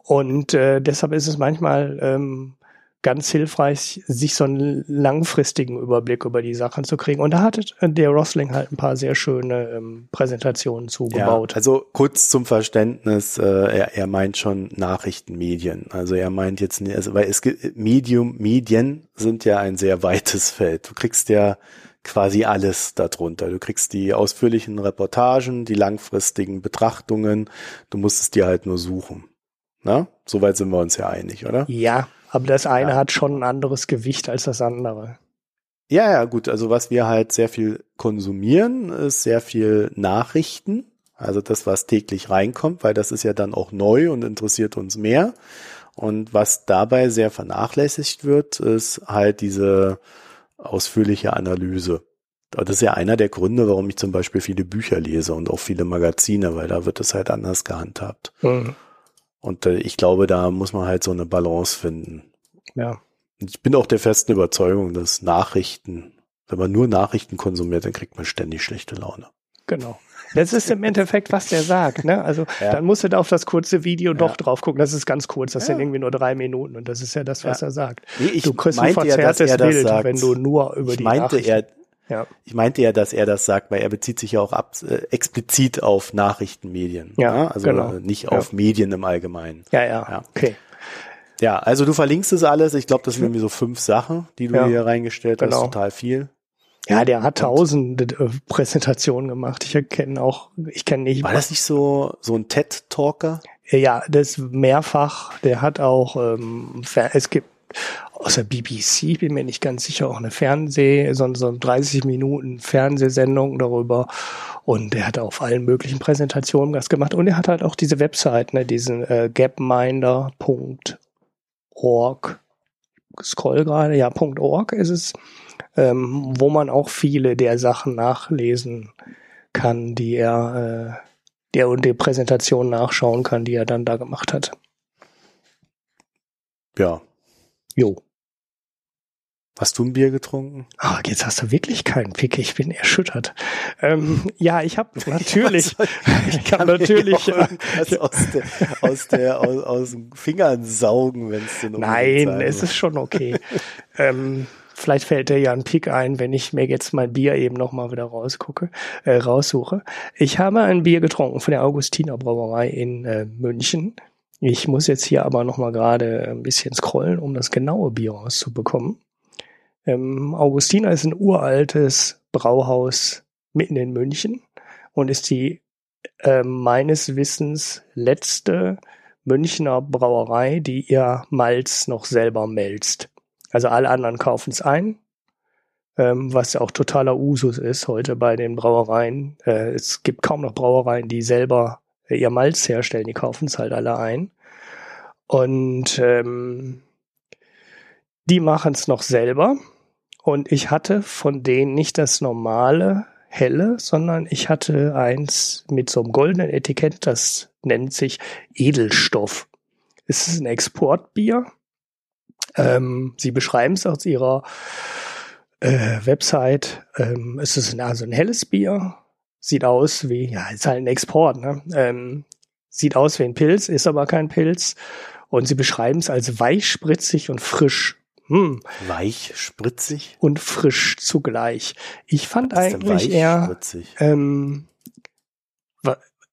und äh, deshalb ist es manchmal ähm, ganz hilfreich, sich so einen langfristigen Überblick über die Sachen zu kriegen. Und da hat der Rosling halt ein paar sehr schöne ähm, Präsentationen zugebaut. Ja, also kurz zum Verständnis, äh, er, er meint schon Nachrichtenmedien. Also er meint jetzt, also weil es gibt Medium, Medien sind ja ein sehr weites Feld. Du kriegst ja quasi alles darunter. Du kriegst die ausführlichen Reportagen, die langfristigen Betrachtungen. Du musst es dir halt nur suchen. Na, soweit sind wir uns ja einig, oder? Ja, aber das eine ja. hat schon ein anderes Gewicht als das andere. Ja, ja, gut. Also was wir halt sehr viel konsumieren, ist sehr viel Nachrichten. Also das, was täglich reinkommt, weil das ist ja dann auch neu und interessiert uns mehr. Und was dabei sehr vernachlässigt wird, ist halt diese ausführliche Analyse. Das ist ja einer der Gründe, warum ich zum Beispiel viele Bücher lese und auch viele Magazine, weil da wird es halt anders gehandhabt. Mhm. Und äh, ich glaube, da muss man halt so eine Balance finden. Ja. Ich bin auch der festen Überzeugung, dass Nachrichten, wenn man nur Nachrichten konsumiert, dann kriegt man ständig schlechte Laune. Genau. Das ist im Endeffekt, was der sagt. Ne? Also ja. dann musst du da auf das kurze Video ja. doch drauf gucken. Das ist ganz kurz. Das ja. sind irgendwie nur drei Minuten und das ist ja das, was er sagt. Nee, ich du kriegst ein verzerrtes ja, Bild, sagt. wenn du nur über ich die meinte er, ja. Ich meinte ja, dass er das sagt, weil er bezieht sich ja auch ab, äh, explizit auf Nachrichtenmedien. Ja, ja? Also genau. nicht auf ja. Medien im Allgemeinen. Ja, ja, ja. Okay. Ja, also du verlinkst es alles. Ich glaube, das sind irgendwie so fünf Sachen, die du hier reingestellt genau. hast. Total viel. Ja, der hat tausende äh, Präsentationen gemacht. Ich erkenne auch, ich kenne nicht. War das nicht so so ein TED-Talker? Ja, das mehrfach. Der hat auch, ähm, es gibt aus der BBC, bin mir nicht ganz sicher, auch eine Fernseh, so, so 30 Minuten Fernsehsendung darüber. Und er hat auf allen möglichen Präsentationen das gemacht. Und er hat halt auch diese Website, ne, diesen äh, gapminder.org. Scroll gerade, ja, .org ist es, ähm, wo man auch viele der Sachen nachlesen kann, die er, äh, der und die Präsentation nachschauen kann, die er dann da gemacht hat. Ja, Jo. Hast du ein Bier getrunken? Ah, jetzt hast du wirklich keinen Pick. Ich bin erschüttert. Ähm, ja, ich habe natürlich, ich kann natürlich äh, aus, der, aus, der, aus, aus den Fingern saugen, wenn es denn Nein, es ist schon okay. ähm, vielleicht fällt dir ja ein Pick ein, wenn ich mir jetzt mein Bier eben noch mal wieder rausgucke, äh, raussuche. Ich habe ein Bier getrunken von der Augustiner Brauerei in äh, München. Ich muss jetzt hier aber noch mal gerade ein bisschen scrollen, um das genaue Bier rauszubekommen. Ähm, Augustina ist ein uraltes Brauhaus mitten in München und ist die äh, meines Wissens letzte Münchner Brauerei, die ihr Malz noch selber melzt. Also alle anderen kaufen es ein, ähm, was auch totaler Usus ist heute bei den Brauereien. Äh, es gibt kaum noch Brauereien, die selber ihr Malz herstellen, die kaufen es halt alle ein. Und ähm, die machen es noch selber. Und ich hatte von denen nicht das normale helle, sondern ich hatte eins mit so einem goldenen Etikett, das nennt sich Edelstoff. Es ist ein Exportbier. Ähm, sie beschreiben es aus ihrer äh, Website. Ähm, es ist also ein helles Bier, sieht aus wie, ja, ist halt ein Export, ne? Ähm, sieht aus wie ein Pilz, ist aber kein Pilz. Und sie beschreiben es als weich, spritzig und frisch. Hm. Weich, spritzig? Und frisch zugleich. Ich fand eigentlich eher, ähm,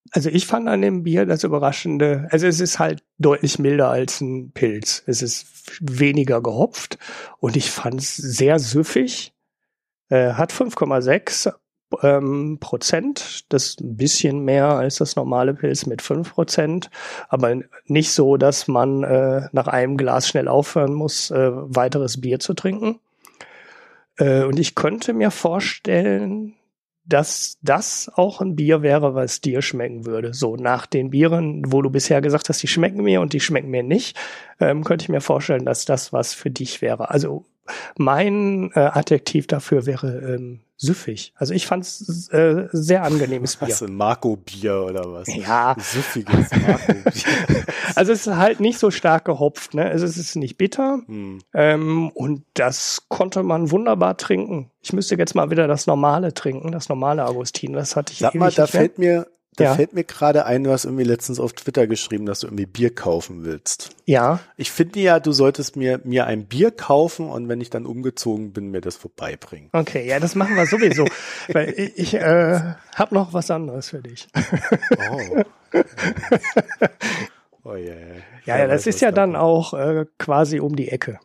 also ich fand an dem Bier das Überraschende, also es ist halt deutlich milder als ein Pilz. Es ist weniger gehopft und ich fand es sehr süffig. Äh, hat 5,6 ähm, Prozent. Das ist ein bisschen mehr als das normale Pilz mit 5 Prozent. Aber nicht so, dass man äh, nach einem Glas schnell aufhören muss, äh, weiteres Bier zu trinken. Äh, und ich könnte mir vorstellen, dass das auch ein Bier wäre, was dir schmecken würde. So nach den Bieren, wo du bisher gesagt hast, die schmecken mir und die schmecken mir nicht, ähm, könnte ich mir vorstellen, dass das was für dich wäre. Also mein äh, Adjektiv dafür wäre ähm, süffig. Also ich fand es äh, sehr angenehmes Bier. Was, ein Marco-Bier oder was? Ja. Süffiges Marco-Bier. also es ist halt nicht so stark gehopft. Ne? Also es ist nicht bitter hm. ähm, und das konnte man wunderbar trinken. Ich müsste jetzt mal wieder das normale trinken, das normale Augustin. Das hatte ich Sag mal, da fällt mir da ja. fällt mir gerade ein, du hast irgendwie letztens auf Twitter geschrieben, dass du irgendwie Bier kaufen willst. Ja. Ich finde ja, du solltest mir, mir ein Bier kaufen und wenn ich dann umgezogen bin, mir das vorbeibringen. Okay, ja, das machen wir sowieso. weil ich, ich äh, habe noch was anderes für dich. oh. oh yeah. Ja, ja, das ist ja dann auch äh, quasi um die Ecke.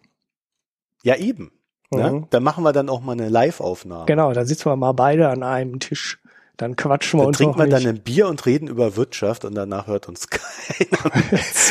Ja, eben. Ne? Mhm. Da machen wir dann auch mal eine Live-Aufnahme. Genau, da sitzen wir mal beide an einem Tisch. Dann quatschen wir dann uns trinkt man nicht. dann ein Bier und reden über Wirtschaft und danach hört uns keiner.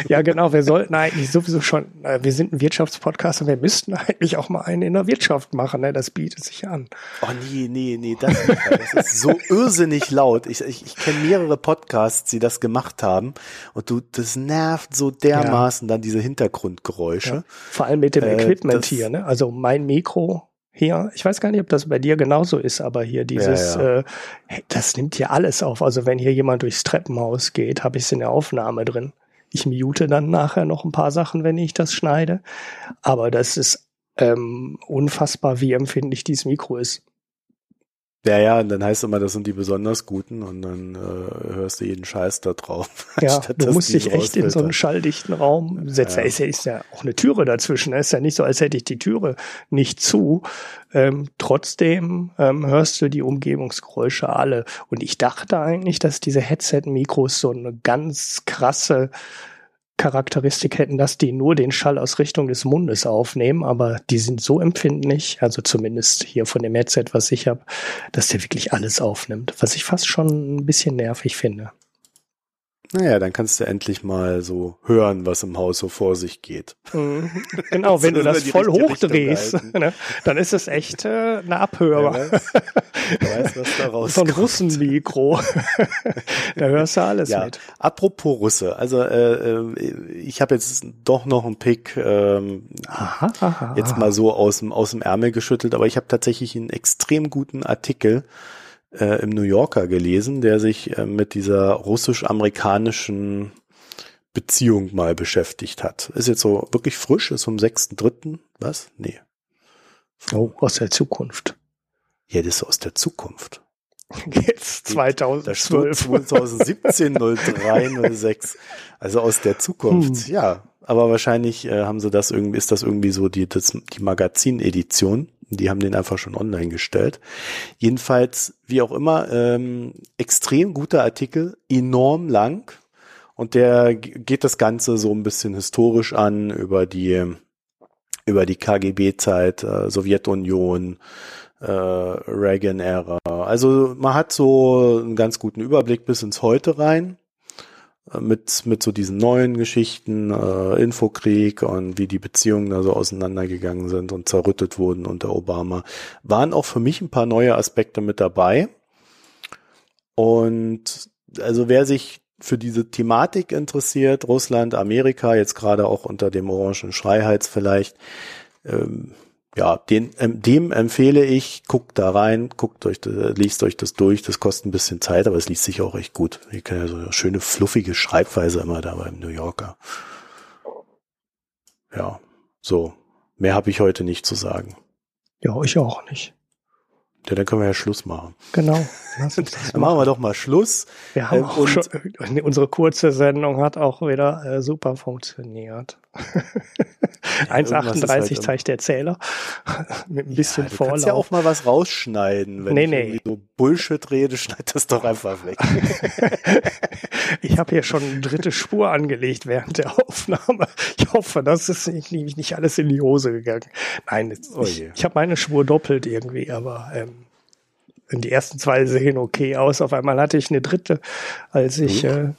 ja, genau. Wir sollten eigentlich sowieso schon, äh, wir sind ein Wirtschaftspodcast und wir müssten eigentlich auch mal einen in der Wirtschaft machen. Ne? Das bietet sich an. Oh nee, nee, nee, das, das ist so irrsinnig laut. Ich, ich, ich kenne mehrere Podcasts, die das gemacht haben und du, das nervt so dermaßen ja. dann diese Hintergrundgeräusche. Ja. Vor allem mit dem äh, Equipment hier. Ne? Also mein Mikro hier, ich weiß gar nicht, ob das bei dir genauso ist, aber hier dieses, ja, ja. Äh, das nimmt hier alles auf. Also wenn hier jemand durchs Treppenhaus geht, habe ich es in der Aufnahme drin. Ich mute dann nachher noch ein paar Sachen, wenn ich das schneide. Aber das ist ähm, unfassbar, wie empfindlich dieses Mikro ist. Ja, ja, und dann heißt es immer, das sind die besonders guten und dann äh, hörst du jeden Scheiß da drauf. Ja, du musst dich echt in so einen schalldichten Raum setzen. Ja. Ist, ja, ist ja auch eine Türe dazwischen. Es ist ja nicht so, als hätte ich die Türe nicht zu. Ähm, trotzdem ähm, hörst du die Umgebungsgeräusche alle. Und ich dachte eigentlich, dass diese Headset-Mikros so eine ganz krasse Charakteristik hätten, dass die nur den Schall aus Richtung des Mundes aufnehmen, aber die sind so empfindlich, also zumindest hier von dem Headset, was ich habe, dass der wirklich alles aufnimmt, was ich fast schon ein bisschen nervig finde. Naja, dann kannst du endlich mal so hören, was im Haus so vor sich geht. Mhm. Genau, wenn du das voll hochdrehst, ne, dann ist es echt äh, eine Abhörer. Wer weiß, wer weiß, was da rauskommt. So ein Russenmikro. da hörst du alles ja. mit. Apropos Russe, also äh, äh ich habe jetzt doch noch einen Pick ähm, aha, aha, jetzt mal so aus dem, aus dem Ärmel geschüttelt, aber ich habe tatsächlich einen extrem guten Artikel äh, im New Yorker gelesen, der sich äh, mit dieser russisch-amerikanischen Beziehung mal beschäftigt hat. Ist jetzt so wirklich frisch, ist vom 6.3. Was? Nee. Oh, aus der Zukunft. Ja, das ist aus der Zukunft. Jetzt 2012. 2017, 03, 06. Also aus der Zukunft, hm. ja. Aber wahrscheinlich äh, haben sie das irgendwie, ist das irgendwie so die, das, die Magazin-Edition. Die haben den einfach schon online gestellt. Jedenfalls, wie auch immer, ähm, extrem guter Artikel, enorm lang. Und der geht das Ganze so ein bisschen historisch an über die, über die KGB-Zeit, äh, Sowjetunion, äh, Reagan-Ära. Also man hat so einen ganz guten Überblick bis ins Heute rein mit, mit so diesen neuen Geschichten, äh, Infokrieg und wie die Beziehungen da so auseinandergegangen sind und zerrüttet wurden unter Obama, waren auch für mich ein paar neue Aspekte mit dabei. Und also wer sich für diese Thematik interessiert, Russland, Amerika, jetzt gerade auch unter dem orangen Schreihals vielleicht, ähm, ja, den, ähm, dem empfehle ich, guckt da rein, guckt euch, liest euch das durch, das kostet ein bisschen Zeit, aber es liest sich auch echt gut. Ihr kennt ja so eine schöne, fluffige Schreibweise immer da beim New Yorker. Ja, so. Mehr habe ich heute nicht zu sagen. Ja, ich auch nicht. Ja, dann können wir ja Schluss machen. Genau. dann machen wir doch mal Schluss. Wir haben ähm, auch schon, unsere kurze Sendung hat auch wieder äh, super funktioniert. Ja, 1,38 halt zeigt der Zähler. Mit ein bisschen ja, du Vorlauf. Du kannst ja auch mal was rausschneiden. Wenn nee, ich nee. so Bullshit rede, schneid das doch einfach weg. ich habe hier schon eine dritte Spur angelegt während der Aufnahme. Ich hoffe, das ist nicht, nicht alles in die Hose gegangen. Nein, oh ich, ich habe meine Spur doppelt irgendwie, aber ähm, die ersten zwei sehen okay aus. Auf einmal hatte ich eine dritte, als ich äh,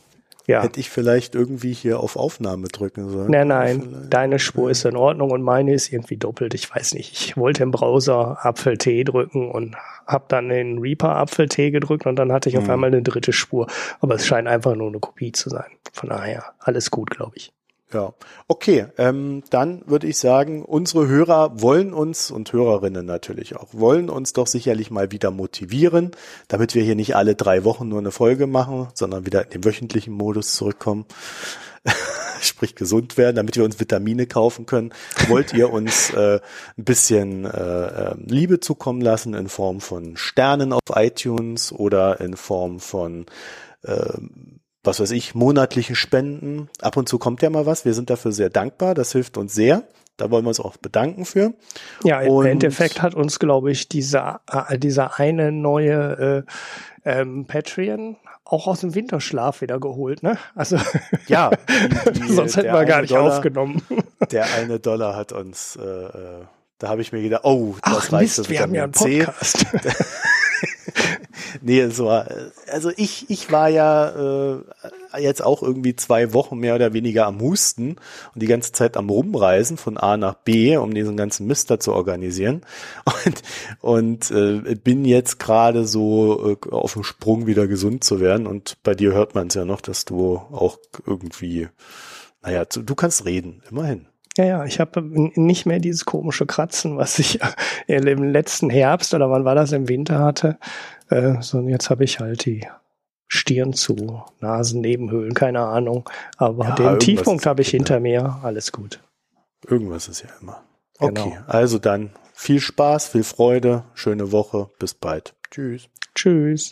ja. Hätte ich vielleicht irgendwie hier auf Aufnahme drücken sollen. Nein, nein, vielleicht. deine Spur ist in Ordnung und meine ist irgendwie doppelt. Ich weiß nicht. Ich wollte im Browser Apfel-T drücken und habe dann den Reaper Apfel-T gedrückt und dann hatte ich auf hm. einmal eine dritte Spur. Aber es scheint einfach nur eine Kopie zu sein. Von daher, alles gut, glaube ich. Ja, okay. Ähm, dann würde ich sagen, unsere Hörer wollen uns und Hörerinnen natürlich auch, wollen uns doch sicherlich mal wieder motivieren, damit wir hier nicht alle drei Wochen nur eine Folge machen, sondern wieder in den wöchentlichen Modus zurückkommen. Sprich gesund werden, damit wir uns Vitamine kaufen können. Wollt ihr uns äh, ein bisschen äh, ähm, Liebe zukommen lassen in Form von Sternen auf iTunes oder in Form von äh, was weiß ich, monatliche Spenden. Ab und zu kommt ja mal was. Wir sind dafür sehr dankbar. Das hilft uns sehr. Da wollen wir uns auch bedanken für. Ja, im und Endeffekt hat uns, glaube ich, dieser, äh, dieser eine neue äh, ähm, Patreon auch aus dem Winterschlaf wieder geholt, ne? Also ja, die, die, sonst hätten wir gar nicht Dollar, aufgenommen. Der eine Dollar hat uns, äh, äh da habe ich mir gedacht, oh, das Ach, reicht Mist, wir haben ja einen Podcast. nee, es war, also ich, ich war ja äh, jetzt auch irgendwie zwei Wochen mehr oder weniger am Husten und die ganze Zeit am Rumreisen von A nach B, um diesen ganzen Mister zu organisieren. Und, und äh, bin jetzt gerade so äh, auf dem Sprung wieder gesund zu werden. Und bei dir hört man es ja noch, dass du auch irgendwie, naja, du kannst reden, immerhin. Ja, ja, ich habe nicht mehr dieses komische Kratzen, was ich im letzten Herbst oder wann war das im Winter hatte. Äh, so, jetzt habe ich halt die Stirn zu, Nasennebenhöhlen, keine Ahnung. Aber ja, den Tiefpunkt habe ich hinter mir. Alles gut. Irgendwas ist ja immer. Genau. Okay, also dann viel Spaß, viel Freude, schöne Woche. Bis bald. Tschüss. Tschüss.